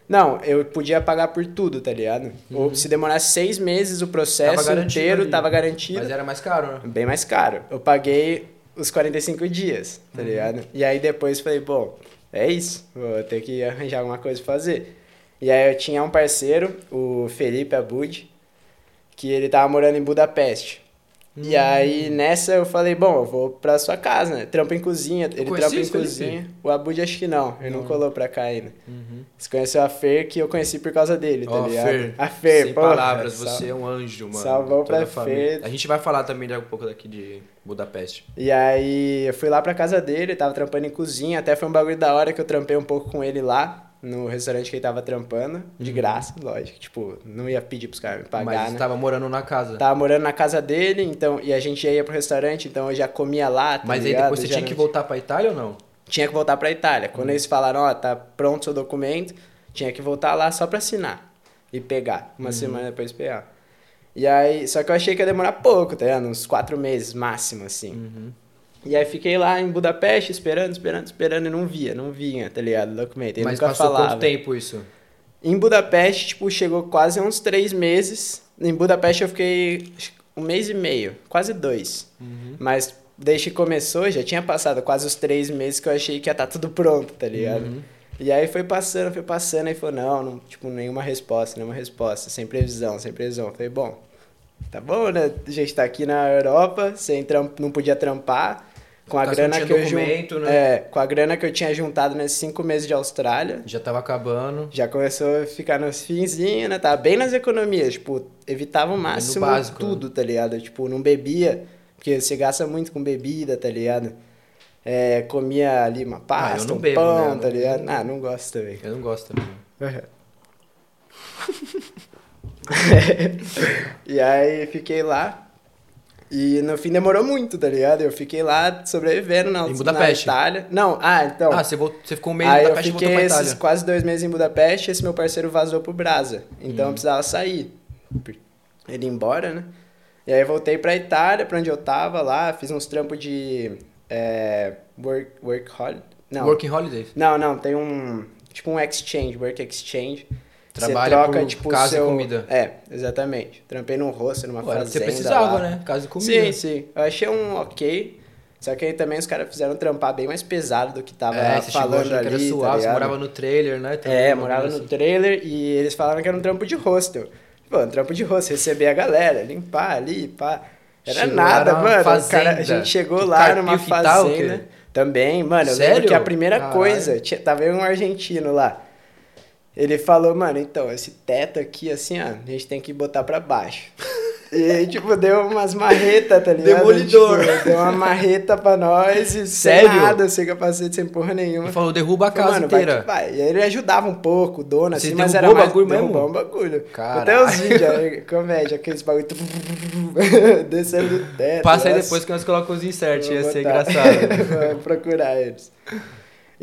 Não, eu podia pagar por tudo, tá ligado? Ou se demorasse seis meses o processo Uhum. Tava inteiro, ali. tava garantido. Mas era mais caro, né? Bem mais caro. Eu paguei os 45 dias, tá Uhum. ligado? E aí depois falei, bom, é isso, vou ter que arranjar alguma coisa pra fazer. E aí eu tinha um parceiro, o Felipe Abud, que ele tava morando em Budapeste. E Hum. aí nessa eu falei, bom, eu vou pra sua casa, né? Trampa em cozinha, ele trampa em cozinha. O Abud acho que não, ele não, Não. colou pra cá ainda. Uhum. Você conheceu a Fer, que eu conheci por causa dele, tá Ó, ligado? Fer, A Fer, Sem porra, palavras, sal- você é um anjo, mano. Salvou pra a. Fer. A gente vai falar também de um pouco daqui de Budapeste. E aí eu fui lá pra casa dele, tava trampando em cozinha, até foi um bagulho da hora que eu trampei um pouco com ele lá, no restaurante que ele tava trampando, de graça, lógico. Tipo, não ia pedir pros caras me pagar, Uhum. Mas né? você tava morando na casa. Tava morando na casa dele, então, e a gente ia pro restaurante, então eu já comia lá, tá Mas aí ligado? depois você Já tinha que voltar pra Itália ou não? Tinha que voltar pra Itália. Quando Uhum. eles falaram, ó, tá pronto o seu documento, tinha que voltar lá só pra assinar e pegar. Uma Uhum. semana depois pegar. E aí, só que eu achei que ia demorar pouco, tá ligado? Uns quatro meses máximo, assim. Uhum. E aí fiquei lá em Budapeste esperando, esperando, esperando e não via, não vinha, tá ligado? O documento. Ele Mas nunca passou falava. quanto tempo isso? Em Budapeste, tipo, chegou quase uns três meses. Em Budapeste eu fiquei um mês e meio, quase dois. Uhum. Mas desde que começou, já tinha passado quase os três meses que eu achei que ia estar tudo pronto, tá ligado? Uhum. E aí foi passando, foi passando, aí falou, não, não, tipo, nenhuma resposta, nenhuma resposta, sem previsão, sem previsão. Eu falei, bom, tá bom, né? A gente tá aqui na Europa, sem tramp, não podia trampar, com a Caso grana que eu jun- né? É, com a grana que eu tinha juntado nesses cinco meses de Austrália. Já tava acabando. Já começou a ficar nos finzinhos, né? Tava bem nas economias, tipo, evitava o máximo básico, tudo, tá ligado? Tipo, não bebia, porque você gasta muito com bebida, tá ligado? É, comia ali uma pasta, Ah, eu não um bebo, pão, né? Tá não- ligado? Ah, não gosto também. Eu não gosto também. e aí fiquei lá. E no fim demorou muito, tá ligado? Eu fiquei lá sobrevivendo na, Em Budapeste? na Itália. Não, ah, então. Ah, você, voltou, você ficou um mês em eu Budapeste e voltou fiquei pra esses Itália. quase dois meses em Budapeste, esse meu parceiro vazou pro Brasa. Então Hum. eu precisava sair. Ele ia embora, né? E aí eu voltei pra Itália, pra onde eu tava lá, fiz uns trampos de é, work, work holiday. Não, Working Holidays. não, não, tem um tipo um exchange, work exchange. Trabalha você troca, por tipo, casa e seu... comida. É, exatamente. Trampei num rosto, numa Pô, fazenda você precisava, lá. né? Casa e comida. Sim, sim. Eu achei um ok. Só que aí também os caras fizeram trampar bem mais pesado do que tava É, você chegou falando achando que ali, era tá suave, você ligado? morava no trailer, né? Também, É, morava coisa no assim. trailer e eles falavam que era um trampo de hostel. Pô, um trampo de hostel, receber a galera, limpar ali, pá. Era Chegou, nada, era mano. Fazenda. cara, a gente chegou Que lá numa tal, fazenda. que- Também, mano, eu Sério? lembro que a primeira Caralho. coisa, tinha, tava eu e um argentino lá. Ele falou, mano, então, esse teto aqui, assim, ó, a gente tem que botar pra baixo. E aí, tipo, deu umas marretas, tá ligado? Demolidor. Tipo, deu uma marreta pra nós e Sério? sem nada, sem capacete, sem porra nenhuma. Ele falou, derruba a casa mano, vai inteira. que vai. E aí ele ajudava um pouco, o dono, Você assim, mas era derrubou o mais... bagulho mesmo? derrubou um bagulho. Caralho. Até os vídeos, comédia, aqueles bagulho... descendo do teto. Passa aí nossa. depois que nós colocamos os inserts, ia Vou ser botar. engraçado. Vou procurar eles.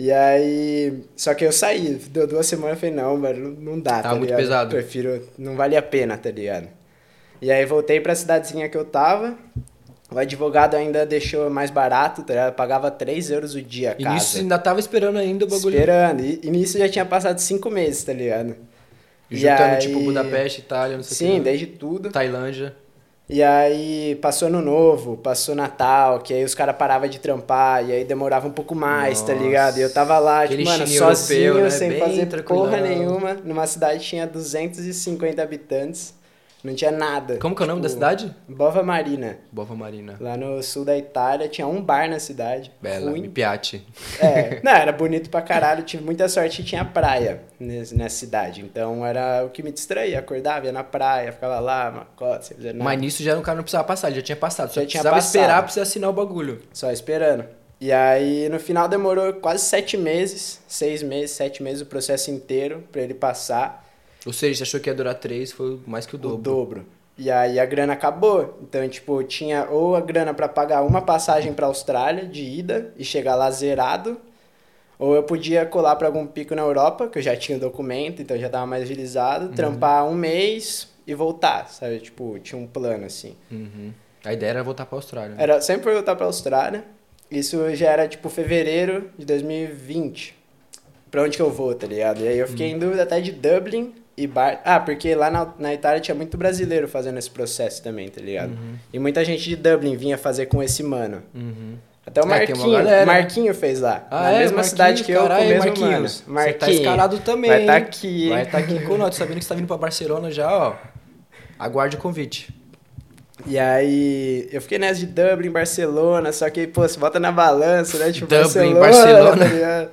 E aí... Só que eu saí, deu duas semanas, eu falei, não, mano, não dá, Tava tá muito ligado? pesado. Prefiro... Não vale a pena, tá ligado? E aí voltei pra cidadezinha que eu tava... O advogado ainda deixou mais barato, tá ligado? Eu Pagava 3 euros o dia E casa. nisso ainda tava esperando ainda o bagulho. Esperando. E, e nisso já tinha passado cinco meses, tá ligado? E Juntando, aí- tipo, Budapeste, Itália, não sei o Sim, que. desde tudo. Tailândia. E aí passou ano novo, passou Natal, que aí os caras paravam de trampar, e aí demorava um pouco mais, tá Nossa. ligado? E eu tava lá, Aquele tipo, mano, chininho sozinho, europeu, né? sem Bem fazer porra nenhuma. Numa cidade que tinha 250 habitantes, não tinha nada. Como que é o nome da Tipo, cidade? Bova Marina. Bova Marina. Lá no sul da Itália, tinha um bar na cidade. Bela, ruim piace. É, não, era bonito pra caralho. Tive muita sorte que tinha praia nes- nessa cidade. Então era o que me distraía. Acordava, ia na praia, ficava lá, macota, sem fazer nada. Mas nisso já o cara não precisava passar, ele já tinha passado. Só Já tinha precisava passado. esperar pra você assinar o bagulho. Só esperando. E aí, no final, demorou quase sete meses, seis meses, sete meses, o processo inteiro pra ele passar Ou seja, você achou que ia durar três, foi mais que o o dobro. dobro. E aí a grana acabou. Então, tipo, tinha ou a grana pra pagar uma passagem pra Austrália de ida e chegar lá zerado, ou eu podia colar pra algum pico na Europa, que eu já tinha o documento, então já tava mais agilizado, Uhum. trampar um mês e voltar, sabe? Tipo, tinha um plano assim. Uhum. A ideia era voltar pra Austrália. né? Era sempre voltar pra Austrália. Isso já era tipo fevereiro de 2020. Pra onde que eu vou, tá ligado? E aí eu fiquei em dúvida até de Dublin e Bar. Ah, porque lá na, na Itália tinha muito brasileiro fazendo esse processo também, tá ligado? Uhum. E muita gente de Dublin vinha fazer com esse mano. Uhum. Até o É, uma Marquinho. galera. Marquinho fez lá. Ah, na é? mesma Marquinhos, cidade que eu, com o mesmo Marquinhos. mano. Você tá Marquinhos. escalado também. Vai estar hein? aqui. Vai estar aqui com nós. Sabendo que você tá vindo pra Barcelona já, ó. Aguarde o convite. E aí, eu fiquei nessa de Dublin, Barcelona, só que, pô, você bota na balança, né? Tipo, Dublin, Barcelona. Barcelona. tá?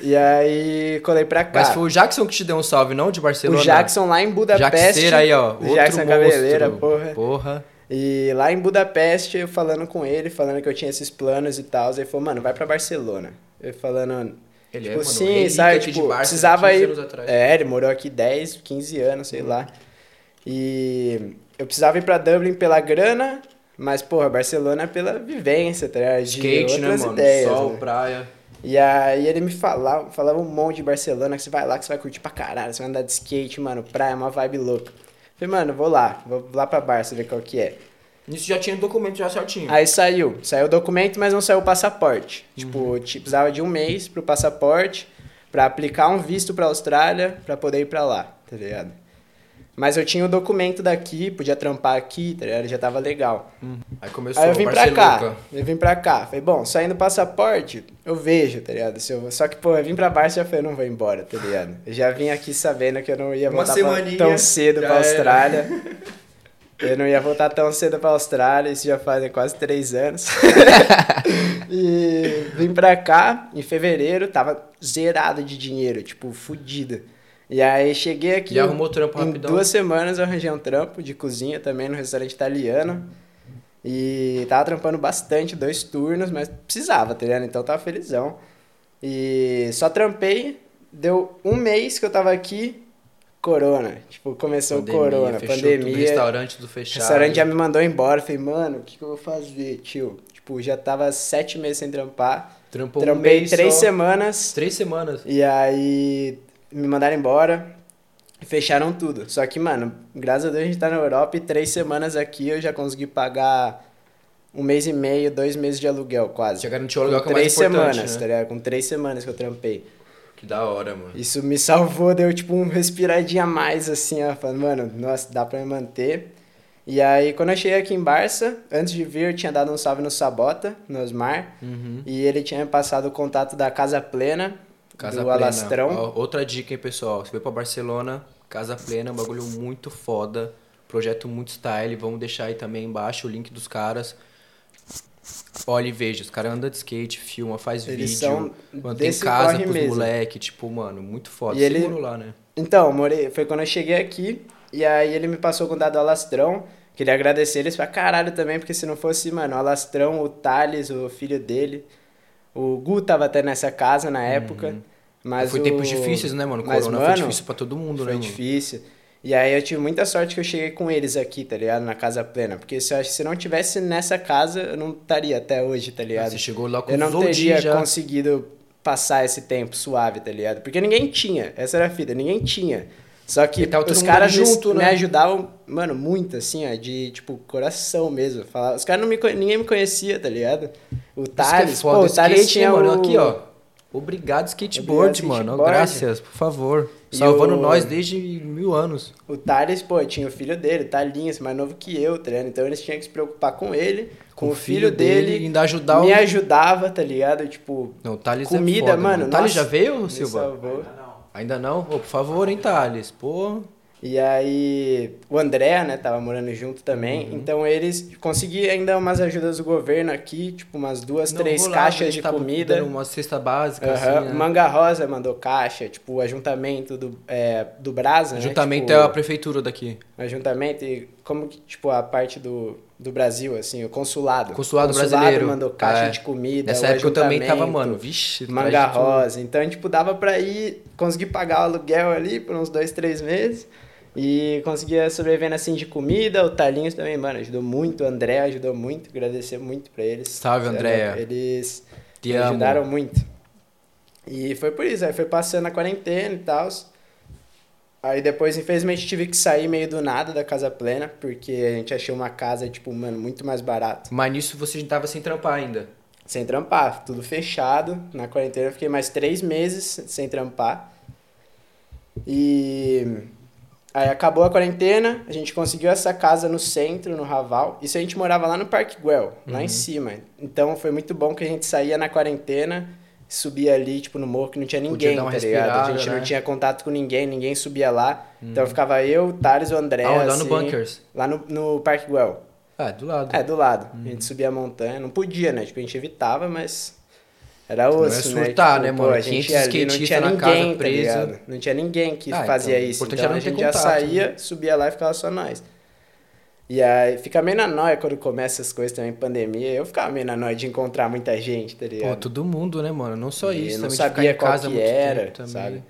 E aí, colei pra cá. Mas foi o Jackson que te deu um salve, não? De Barcelona? O Jackson lá em Budapeste. Jackseira aí, ó. Outro Jackson monstro. Cabeleira, porra. Porra. E lá em Budapeste, eu falando com ele, falando que eu tinha esses planos e tal. Ele falou, mano, vai pra Barcelona. Eu falando, Ele tipo, é, mano, sim, relíquia sabe? Tipo, Barça, precisava 15 ir. anos atrás. É, ele morou aqui 10, 15 anos, sei lá. E eu precisava ir pra Dublin pela grana, mas, porra, Barcelona é pela vivência, tá ligado? De Skate, né, mano? ideias, Sol, né? praia. E aí ele me falava, falava um monte de Barcelona, que você vai lá, que você vai curtir pra caralho, você vai andar de skate, mano, praia, uma vibe louca. Falei, mano, vou lá, vou lá pra Barça ver qual que é. Isso já tinha documento já certinho. Aí saiu. Saiu o documento, mas não saiu o passaporte. Tipo, te- precisava de um mês pro passaporte pra aplicar um visto pra Austrália pra poder ir pra lá, tá ligado? Mas eu tinha o documento daqui, podia trampar aqui, tá ligado? Já tava legal. Aí começou Aí eu vim pra cá. Eu vim pra cá. Falei, bom, saindo o passaporte, eu vejo, tá ligado? Se eu Só que, pô, eu vim pra Barça e já falei, eu não vou embora, tá ligado? Eu já vim aqui sabendo que eu não ia voltar tão cedo pra. Austrália. Eu não ia voltar tão cedo pra Austrália, isso já fazem quase três anos. e vim pra cá em fevereiro, tava zerado de dinheiro, tipo, fudido. E aí cheguei aqui. E arrumou trampo em rapidão? duas semanas eu arranjei um trampo de cozinha também no restaurante italiano. E tava trampando bastante, dois turnos, mas precisava, tá ligado? Então tava felizão. E só trampei, deu um mês que eu tava aqui, corona. Tipo, começou o corona, pandemia. Tudo, restaurante do O fechado. restaurante já me mandou embora. Falei, mano, o que, que eu vou fazer, tio? Tipo, já tava sete meses sem trampar. Trampou um Trampei mês três só. semanas. Três semanas. E aí me mandaram embora. e Fecharam tudo. Só que, mano, graças a Deus a gente tá na Europa e três semanas aqui eu já consegui pagar um mês e meio, dois meses de aluguel, quase. Já garantiu o aluguel que é Com o mais semanas, né? tá ligado? Com três semanas que eu trampei. Que da hora, mano. Isso me salvou, deu tipo um respiradinho a mais, assim, ó. Falando, mano, nossa, dá pra me manter. E aí, quando eu cheguei aqui em Barça, antes de vir, eu tinha dado um salve no Sabota, no Osmar. Uhum. E ele tinha me passado o contato da Casa Plena, Casa do Plena. Alastrão. Outra dica, hein, pessoal. Você veio pra Barcelona, Casa Plena, um bagulho muito foda. Projeto muito style. Vamos deixar aí também embaixo o link dos caras. Olha e veja, os caras andam de skate, filma, faz Eles vídeo. mano, tem casa pros mesmo. moleque, tipo, mano, muito foda. E Você ele- morou lá, né? Então, morei, foi quando eu cheguei aqui, e aí ele me passou o contato do Alastrão. Queria agradecer eles pra caralho também, porque se não fosse, mano, o Alastrão, o Thales, o filho dele, o Gu tava até nessa casa na época. Mas foi o... tempos difíceis, né, mano? Mas, Corona mano, foi difícil pra todo mundo, Foi né, mano? difícil. E aí eu tive muita sorte que eu cheguei com eles aqui, tá ligado? Na casa plena. Porque se eu se não tivesse nessa casa, eu não estaria até hoje, tá ligado? Você chegou lá com eu não teria já. conseguido passar esse tempo suave, tá ligado? Porque ninguém tinha. Essa era a fita, ninguém tinha. Só que os caras me- junto, me, né? ajudavam, mano, muito, assim, ó, de, tipo, coração mesmo. Falar, os caras não me ninguém me conhecia, tá ligado? O é Thales, foda. pô, o o Thales tinha mano, o... aqui, ó. Obrigado, skateboard, Obrigado, mano. skateboard. Graças, por favor. E Salvando o- nós desde mil anos. O Thales, pô, tinha o filho dele, o Talinhas, mais novo que eu, tá ligado? Então eles tinham que se preocupar com ele, com, o filho, dele. e ainda ajudar me o. ajudava, tá ligado? Tipo, Não, o Thales comida, é foda, mano, O Thales já veio, me Silva? salvou. Ainda não? Ô, por favor, hein, Thales? Pô. E aí, o André, né, tava morando junto também. Uhum. Então eles consegui ainda umas ajudas do governo aqui, tipo umas duas, Não, três rolava, caixas de tavam comida. uma cesta básica, Aham, assim, né? Manga Rosa mandou caixa, tipo, o ajuntamento do, é, do Brasa, né? Juntamento tipo, é a prefeitura daqui. ajuntamento e como que, tipo, a parte do, do Brasil, assim, o consulado. Consulado o brasileiro. mandou caixa É. de comida, Nessa época eu também tava, mano, vixe. Manga rosa. Então, tipo, dava pra ir, conseguir pagar o aluguel ali por uns dois, três meses. E conseguia sobreviver assim de comida. O Talinhos também, mano, ajudou muito. O André ajudou muito. Agradecer muito pra eles. Salve, Andréa. Eles Te me amo. ajudaram muito. E foi por isso. Aí foi passando a quarentena e tal. Aí depois, infelizmente, tive que sair meio do nada da casa plena. Porque a gente achou uma casa, tipo, mano, muito mais barato. Mas nisso você já tava sem trampar ainda. Sem trampar, tudo fechado. Na quarentena eu fiquei mais três meses sem trampar. E aí acabou a quarentena, a gente conseguiu essa casa no centro, no Raval. Isso a gente morava lá no Parque Guel, lá em cima. Então foi muito bom que a gente saía na quarentena, subia ali, tipo, no morro que não tinha ninguém, tá ligado? A gente né? não tinha contato com ninguém, ninguém subia lá. Então ficava eu, o Thales, o André, Ah, lá no assim, Bunkers. Lá no, no Parque Guel. Ah, do lado. É, do lado. Uhum. A gente subia a montanha. Não podia, né? Tipo, a gente evitava, mas. Era Não é osso, né? surtar, Tipo, né, pô, mano? a gente 500 ia ali, não tinha na ninguém, casa tá preso. ligado? Não tinha ninguém que Ah, fazia então, isso. Então era a gente já saía, subia lá e ficava só nós. E aí fica meio na noia quando começa essas coisas também, pandemia. Eu ficava meio na noia de encontrar muita gente, tá ligado? Pô, todo mundo, né, mano? Não só E isso, não também de sabia qual casa que muito era, sabe?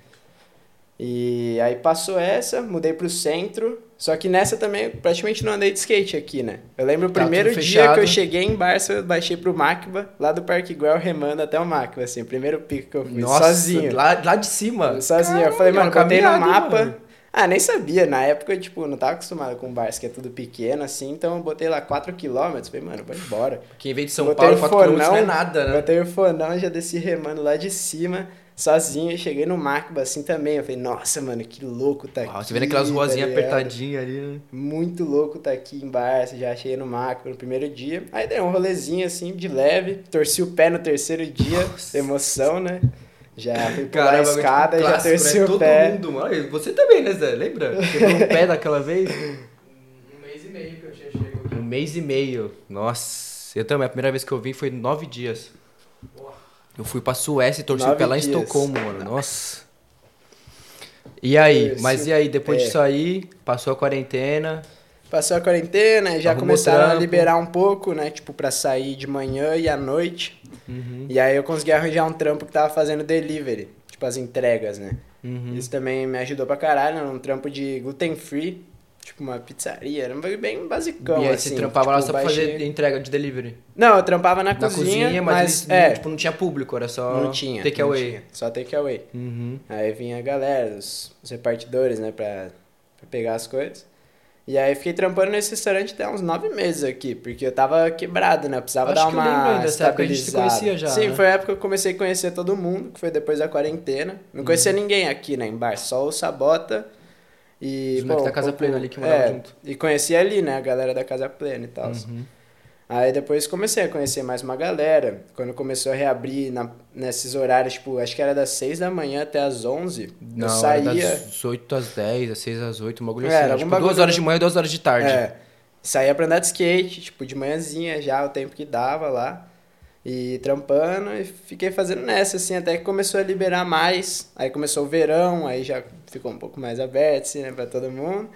E aí passou essa, mudei pro centro. Só que nessa também eu praticamente não andei de skate aqui, né? Eu lembro o Tá primeiro dia que eu cheguei em Barça, eu baixei pro Macba, lá do Parque Guel, remando até o Macba, assim, o primeiro pico que eu fui, Nossa, sozinho. Lá, lá de cima. Sozinho. eu falei, mano, botei no mapa. mano. Ah, nem sabia. Na época, eu, tipo, não tava acostumado com Barça, que é tudo pequeno, assim. Então eu botei lá 4km. Falei, mano, vai embora. Quem veio de São Botei Paulo, o 4 km não é nada, né? Botei o fonão, já desci remando lá de cima, sozinho. Cheguei no Macba assim também. Eu falei, nossa, mano, que louco tá aqui. Uau, você vendo aquelas tá ruazinhas ligado? apertadinhas ali, né? Muito louco tá aqui em Barça, já achei no Macba no primeiro dia. Aí dei um rolezinho assim, de leve, torci o pé no terceiro dia, emoção, né? Já fui pular a escada e já torci né? o Todo pé. mundo, mano. Você também, né, Zé? Lembra? Quebrou o pé daquela vez? Um mês e meio que eu tinha chegado aqui. Um mês e meio. Nossa, eu também. A primeira vez que eu vim foi nove dias. Eu fui pra Suécia e torci o pé lá em dias. Estocolmo, mano. Nossa. E aí? Torci Mas e aí? Depois pé. disso aí, passou a quarentena. Passou a quarentena, já Arrumou começaram a trampo. liberar um pouco, né? Tipo, pra sair de manhã e à noite. Uhum. E aí eu consegui arranjar um trampo que tava fazendo delivery, tipo as entregas, né? Uhum. Isso também me ajudou pra caralho, era um trampo de gluten free, tipo uma pizzaria, era um bem basicão, e aí assim. você trampava lá tipo, só pra fazer entrega de delivery. Não, eu trampava na, Na cozinha, cozinha, mas, mas, é, não, tipo, não tinha público, era só não tinha. take não tinha, só take away. Uhum. Aí vinha a galera, os, os repartidores, né, pra, pra pegar as coisas. E aí fiquei trampando nesse restaurante até uns nove meses aqui, porque eu tava quebrado, né? Eu precisava Acho dar que eu lembro uma ainda, dessa época a gente se conhecia já, Sim, né? foi a época que eu comecei a conhecer todo mundo, que foi depois da quarentena. Não conhecia Uhum. ninguém aqui, né, em bar, só o Sabota e... Os moleques da Casa Plena ali que moravam é, junto. E conheci ali, né, a galera da Casa Plena e tal. Uhum. Aí depois comecei a conhecer mais uma galera. Quando começou a reabrir na, nesses horários, tipo, acho que era das 6 da manhã até as 11. Não, eu saía. das 8 às 10, das 6 às 8, um bagulho É, assim. era Tipo, algum bagulho- duas horas de manhã e duas horas de tarde. É, saía pra andar de skate, tipo, de manhãzinha já, o tempo que dava lá. E trampando, e fiquei fazendo nessa, assim, até que começou a liberar mais. Aí começou o verão, aí já ficou um pouco mais aberto, assim, né, pra todo mundo.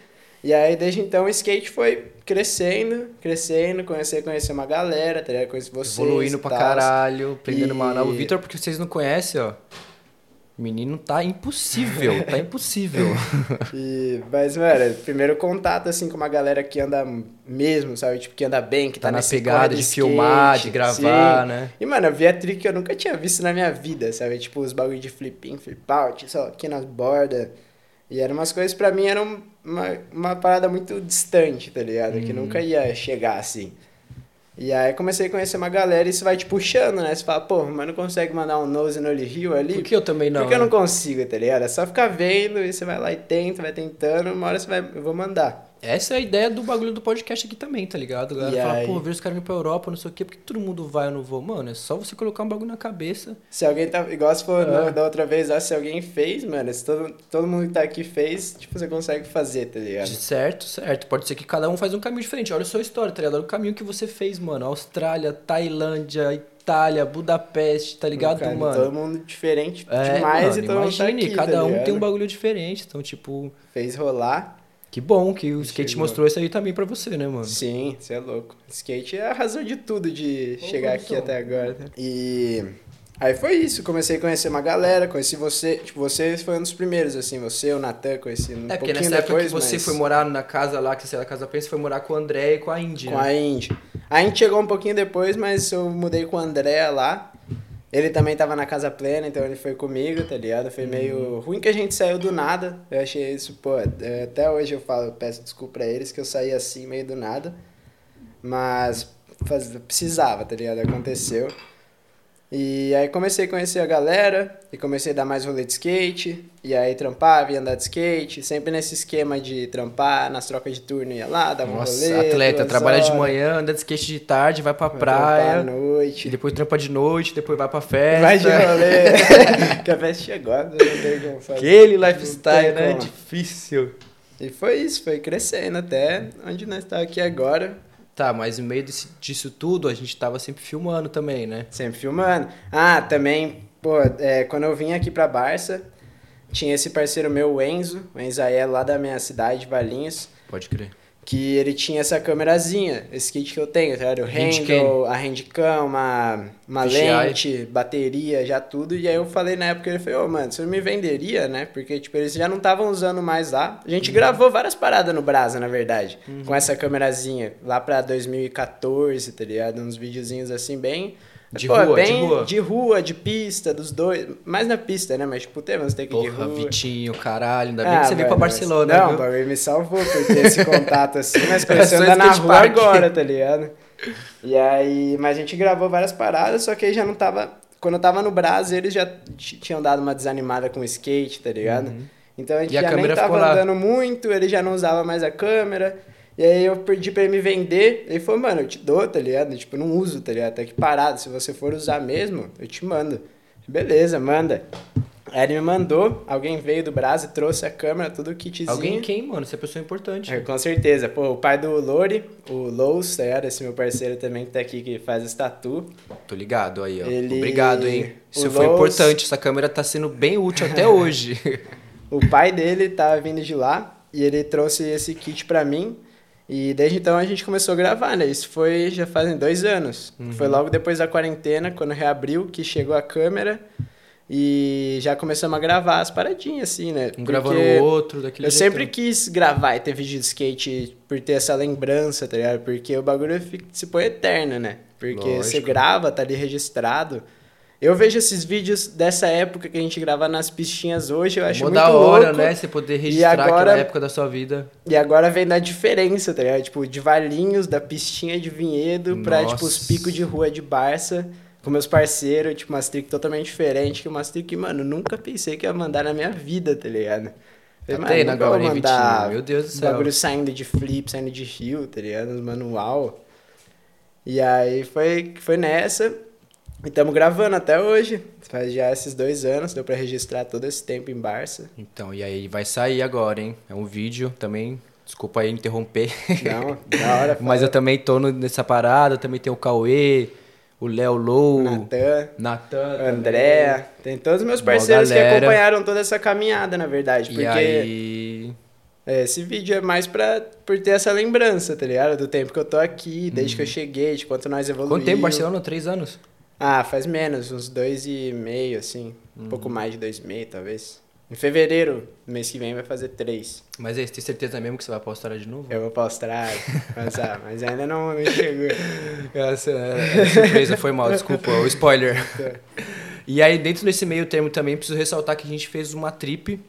E aí, desde então, o skate foi crescendo, crescendo, comecei a conhecer uma galera, tá ligado? Conheci vocês Evoluindo pra tals. caralho, aprendendo E- uma nova. O Vitor, porque vocês não conhecem, ó. Menino tá impossível, tá impossível. E, mas, mano, primeiro contato, assim, com uma galera que anda mesmo, sabe? Tipo, que anda bem, que tá, Tá na pegada de filmar, de skate, gravar, sim. né? E, mano, eu vi a trick que eu nunca tinha visto na minha vida, sabe? Tipo, os bagulho de flip in, flip out, só aqui nas bordas. E eram umas coisas, pra mim, eram uma, uma parada muito distante, tá ligado? Que Uhum. nunca ia chegar assim. E aí comecei a conhecer uma galera e isso vai te puxando, né? Você fala, pô, mas não consegue mandar um nose no Rio ali? Por que eu também não? Porque eu né? não consigo, tá ligado? É só ficar vendo e você vai lá e tenta, vai tentando, uma hora você vai, eu vou mandar. Essa é a ideia do bagulho do podcast aqui também, tá ligado? A galera E fala, aí? pô, vejo os caras indo pra Europa, não sei o quê, por que todo mundo vai eu não vou? Mano, é só você colocar um bagulho na cabeça. Se alguém tá, igual você falou É. na- da outra vez, lá, se alguém fez, mano, se todo, todo mundo que tá aqui fez, tipo, você consegue fazer, tá ligado? Certo, certo. Pode ser que cada um faz um caminho diferente. Olha a sua história, tá ligado? Olha o caminho que você fez, mano. Austrália, Tailândia, Itália, Budapeste, tá ligado, Cara, mano? Todo mundo diferente É, demais mano, e todo mundo tá imagine, aqui, cada tá um tem um bagulho diferente. Então, tipo, Fez rolar. Que bom que o skate Chegou. mostrou isso aí também pra você, né, mano? Sim, você é louco. Skate é a razão de tudo de chegar aqui até agora. E aí foi isso, comecei a conhecer uma galera, conheci você, tipo, você foi um dos primeiros, assim, você, o Natan, conheci um É, porque pouquinho nessa época depois, que você mas foi morar na casa lá, que você era da Casa Pensa, você foi morar com o André e com a Indy, com né? a Indy. A Indy chegou um pouquinho depois, mas eu mudei com o André lá. Ele também tava na casa plena, então ele foi comigo, tá ligado? Uhum. Foi meio ruim que a gente saiu do nada. Eu achei isso, pô, é, até hoje eu falo, eu peço desculpa pra eles que eu saí assim, meio do nada. Mas faz- precisava, tá ligado? Aconteceu. E aí comecei a conhecer a galera, e comecei a dar mais rolê de skate, e aí trampava, ia andar de skate, sempre nesse esquema de trampar, nas trocas de turno ia lá, dava Nossa, um rolê. atleta, trabalha de horas, manhã, anda de skate de tarde, vai pra vai praia, à e noite. depois trampa de noite, depois vai pra festa. Vai de rolê. que a festa chegou, não tem como fazer. Aquele lifestyle, né? como. Difícil. E foi isso, foi crescendo até onde nós estamos aqui agora. Tá, mas no meio desse- disso tudo, a gente tava sempre filmando também, né? Sempre filmando. Ah, também, pô, é, quando eu vim aqui pra Barça, tinha esse parceiro meu, o Enzo, o Enzael, lá da minha cidade, Valinhos, Pode crer. Que ele tinha essa câmerazinha, esse kit que eu tenho, tá ligado? O handle, a handcam, uma, uma lente, bateria, já tudo. E aí eu falei na época, ele falou, ô, mano, você me venderia, né? Porque, tipo, eles já não estavam usando mais lá. A gente gravou várias paradas no Brasa, na verdade, com essa câmerazinha, lá pra 2014, tá ligado? Uns videozinhos assim, bem De Pô, rua, bem de rua. De rua, de pista, dos dois. Mais na pista, né? Mas, tipo, teve uns takes de Porra, rua. Vitinho, caralho. Ainda bem Ah, que você veio pra Barcelona, Não, viu? o bagulho me salvou por ter esse contato assim, mas a É só andar na rua park. agora, tá ligado? E aí, mas a gente gravou várias paradas, só que aí já não tava. Quando eu tava no Brás, eles já tinham dado uma desanimada com o skate, tá ligado? Então a gente Uhum. E a já nem câmera tava lá. andando muito, ele já não usava mais a câmera. E aí eu pedi pra ele me vender. Ele falou, mano, eu te dou, tá ligado? Tipo, eu não uso, tá ligado? Tá aqui parado. Se você for usar mesmo, eu te mando. Beleza, manda. Aí ele me mandou, alguém veio do Brás e trouxe a câmera, tudo o kitzinho. Alguém quem, mano? Você é pessoa importante. É, com certeza. Pô, o pai do Lori, o Lous, tá ligado? Esse meu parceiro também que tá aqui, que faz esse tatu. Tô ligado aí, ó. Ele- Obrigado, hein? Isso foi importante. Essa câmera tá sendo bem útil até hoje. O pai dele tava vindo de lá e ele trouxe esse kit pra mim. E desde então a gente começou a gravar, né? Isso foi já fazem dois anos. Uhum. Foi logo depois da quarentena, quando reabriu, que chegou a câmera. E já começamos a gravar as paradinhas, assim, né? Um gravando o outro, daquele Eu sempre quis gravar e ter vídeo de skate por ter essa lembrança, tá ligado? Porque o bagulho fica- se põe eterno, né? Porque você Lógico. grava, tá ali registrado. Eu vejo esses vídeos dessa época que a gente grava nas pistinhas hoje, eu acho Mó muito da hora, louco. né? Você poder registrar agora- aquela época da sua vida. E agora vem da diferença, tá ligado? Tipo, de Valinhos, da pistinha de Vinhedo pra, Nossa. tipo, os picos de rua de Barça. Com meus parceiros, tipo, umas trick totalmente diferente. Que umas trick que, mano, nunca pensei que ia mandar na minha vida, tá ligado? Tá Falei, tendo nunca agora, vou hein, mandar? Meu Deus do céu. bagulho saindo de flip, saindo de rio, tá ligado? Manual. E aí foi, foi nessa. E estamos gravando até hoje. Faz já esses dois anos, deu pra registrar todo esse tempo em Barça. Então, e aí vai sair agora, hein? É um vídeo também. Desculpa aí interromper. Não, da hora. Mas eu também tô nessa parada, também tem o Cauê, o Léo Low, Natan. Natan. André, tem todos os meus parceiros que acompanharam toda essa caminhada, na verdade. Porque E aí. é, esse vídeo é mais pra, por ter essa lembrança, tá ligado? Do tempo que eu tô aqui, desde que eu cheguei, de quanto nós evoluímos. Quanto tempo, Barcelona? Três anos? Ah, faz menos, uns dois e meio, assim. Um Uhum. pouco mais de dois e meio, talvez. Em fevereiro, mês que vem, vai fazer três. Mas aí, você tem certeza mesmo que você vai postar de novo? Eu vou pra Austrália, mas, ah, mas ainda não, não chegou. Essa é, surpresa foi mal, desculpa, o spoiler. E aí, dentro desse meio termo também, preciso ressaltar que a gente fez uma trip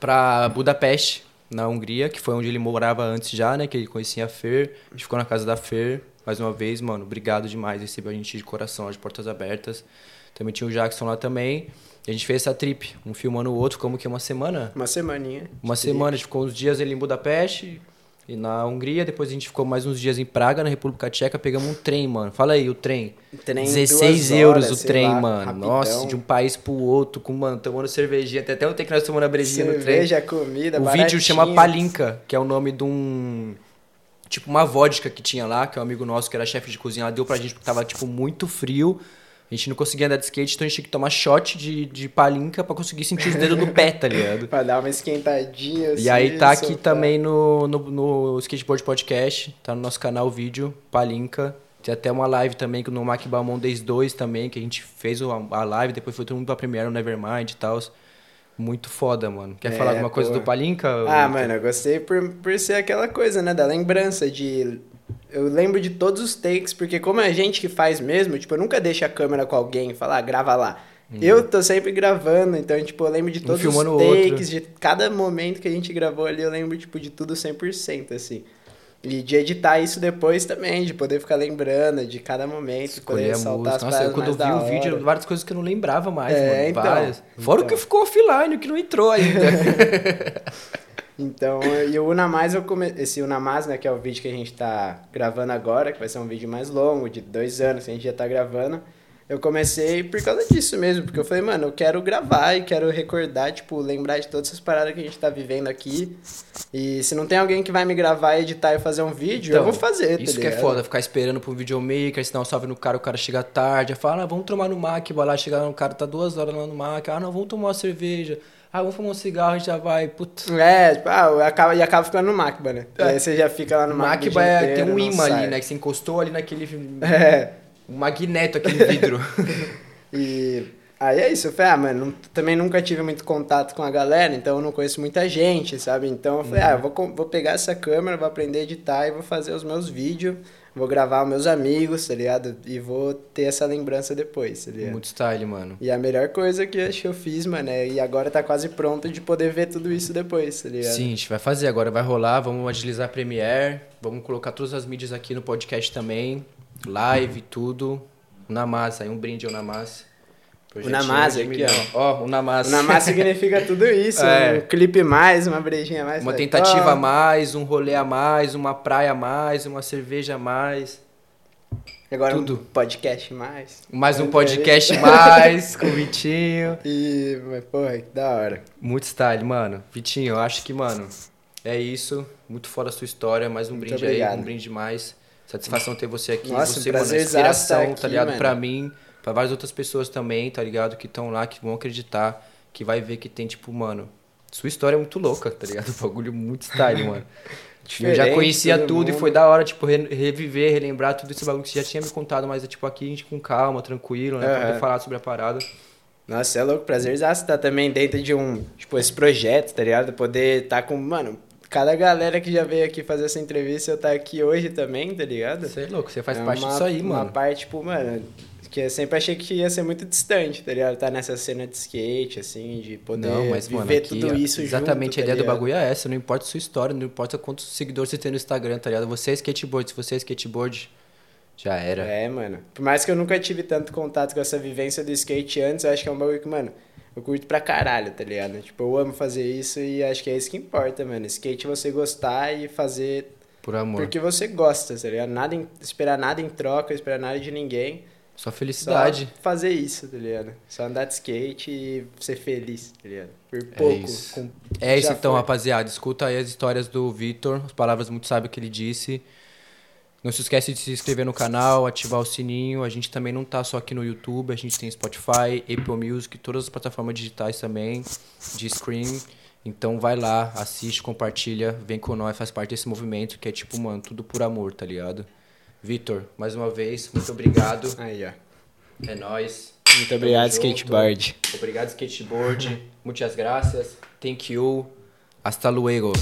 pra Budapeste, na Hungria, que foi onde ele morava antes já, né? Que ele conhecia a Fer. A gente ficou na casa da Fer. Mais uma vez, mano, obrigado demais. Recebeu a gente de coração, de portas abertas. Também tinha o Jackson lá também. E a gente fez essa trip, um filmando o outro, como que uma semana? Uma semaninha. Uma semana, a gente ficou uns dias ali em Budapeste e na Hungria, depois a gente ficou mais uns dias em Praga, na República Tcheca, pegamos um trem, mano. Fala aí, o trem. Trem, 16 duas euros horas, o trem, lá, mano. rapidão. Nossa, de um país pro outro, com, mano, tomando cervejinha. Tem até um tempo que nós tomando a brejinha no trem. Cerveja, comida, O baratinho. vídeo chama Palinka, que é o nome de um. Tipo, uma vodka que tinha lá, que é um amigo nosso que era chefe de cozinha, ela deu pra gente porque tava, tipo, muito frio. A gente não conseguia andar de skate, então a gente tinha que tomar shot de, de palinca pra conseguir sentir os dedos do pé, tá ligado? Pra dar uma esquentadinha, assim, E aí tá aqui também no, no, no Skateboard Podcast, tá no nosso canal o vídeo, Palinca. Tem até uma live também no Mac Balmon Days 2 também, que a gente fez a live, depois foi todo mundo pra Premiere no Nevermind e tal. Muito foda, mano. Quer É, falar alguma coisa pô. do Palinca? Ah, mano, eu gostei por, por ser aquela coisa, né? Da lembrança de. Eu lembro de todos os takes, porque como é a gente que faz mesmo, tipo, eu nunca deixo a câmera com alguém e falar, ah, grava lá. Eu tô sempre gravando, então, tipo, eu lembro de todos os Uhum. filmando o outro. takes, de cada momento que a gente gravou ali, eu lembro, tipo, de tudo 100%, assim. E de editar isso depois também, de poder ficar lembrando de cada momento, Escolher poder saltar as Nossa, eu, quando eu vi o vídeo, hora. várias coisas que eu não lembrava mais, É, mano. então. várias. Fora o Então. que ficou offline, o que não entrou ainda. Então, e o Unamás, eu come... esse Unamás, né, que é o vídeo que a gente tá gravando agora, que vai ser um vídeo mais longo, de dois anos que a gente já tá gravando, eu comecei por causa disso mesmo, porque eu falei, mano, eu quero gravar e quero recordar, tipo, lembrar de todas essas paradas que a gente tá vivendo aqui. E se não tem alguém que vai me gravar, editar e fazer um vídeo, eu Então, vou fazer, tá Isso que é ligado? foda, ficar esperando pro videomaker, se dá um salve no cara, o cara chega tarde, fala, ah, vamos tomar no Mac, vai lá, chega lá, o cara tá duas horas lá no Mac, ah, não, vamos tomar uma cerveja, ah, vamos fumar um cigarro, gente já vai, puta. É, tipo, ah, acaba, e acaba ficando no Macba, né? É. Aí você já fica lá no Macba. Mac o dia vai, inteiro, tem um imã ali, né, que você encostou ali naquele, É. um magneto, aquele vidro. E Aí é isso, eu falei, ah, mano, também nunca tive muito contato com a galera, então eu não conheço muita gente, sabe? Então eu falei, Uhum. ah, eu vou, vou pegar essa câmera, vou aprender a editar e vou fazer os meus vídeos, vou gravar os meus amigos, tá ligado? E vou ter essa lembrança depois, tá ligado? Muito style, mano. E a melhor coisa que eu acho que eu fiz, mano, é, e agora tá quase pronto de poder ver tudo isso depois, tá ligado? Sim, a gente vai fazer agora, vai rolar, vamos agilizar a Premiere, vamos colocar todas as mídias aqui no podcast também, live, tudo. O Namaz, aí um brinde ao Namaz. Projetinho Namaz aqui, milhão. Ó, o Namaz. O Namaz significa tudo isso, É. um clipe mais, uma brejinha a mais. Uma tá? tentativa a Ó, mais, um rolê a mais, uma praia a mais, uma cerveja a mais. Agora tudo. um podcast mais. Mais um podcast mais com o Vitinho. E, mas, porra, que da hora. Muito style, mano. Vitinho, eu acho que, mano, é isso. Muito fora a sua história. Mais um Muito brinde obrigado. aí, um brinde mais. Satisfação ter você aqui. Nossa, você, mano, prazerzaço inspiração, tá aqui, ligado? mano. Pra mim, pra várias outras pessoas também, tá ligado? Que estão lá, que vão acreditar, que vai ver que tem, tipo, mano, sua história é muito louca, tá ligado? Um bagulho muito style, mano. Eu já Diferente, conhecia tudo e mundo. foi da hora, tipo, re- reviver, relembrar tudo esse bagulho que você já tinha me contado, mas é tipo aqui a gente com calma, tranquilo, né? Pra Aham. poder falar sobre a parada. Nossa, é louco, prazerzaço estar também dentro de um, tipo, esse projeto, tá ligado? Poder estar com, mano, cada galera que já veio aqui fazer essa entrevista, eu tá aqui hoje também, tá ligado? Você é louco, você faz É parte uma- disso aí, Uma mano. parte, tipo, mano, que eu sempre achei que ia ser muito distante, tá ligado? Tá nessa cena de skate, assim, de poder Não, mas, viver mano, aqui, tudo ó, isso exatamente junto, a ideia tá do bagulho é essa, não importa a sua história, não importa quantos seguidores você tem no Instagram, tá ligado? Você é skateboard, se você é skateboard, já era. É, mano. Por mais que eu nunca tive tanto contato com essa vivência do skate antes, eu acho que é um bagulho que, mano, eu curto pra caralho, tá ligado? Tipo, eu amo fazer isso e acho que é isso que importa, mano. Skate é você gostar e fazer Por amor. porque você gosta, tá ligado? Nada em- esperar nada em troca, esperar nada de ninguém. Só Só felicidade. fazer isso, tá ligado? Só andar de skate e ser feliz, tá ligado? Por pouco. isso. com- É isso então, foi. rapaziada. Escuta aí as histórias do Vitor, as palavras muito sábias que ele disse. Não se esquece de se inscrever no canal, ativar o sininho. A gente também não tá só aqui no YouTube, a gente tem Spotify, Apple Music, todas as plataformas digitais também, de screen. Então vai lá, assiste, compartilha, vem com nós, faz parte desse movimento que é tipo, mano, tudo por amor, tá ligado? Vitor, mais uma vez, muito obrigado. Aí, ó. É nóis. Muito obrigado, Tamo junto. skateboard. Obrigado, skateboard. Muitas gracias. Thank you. Hasta luego.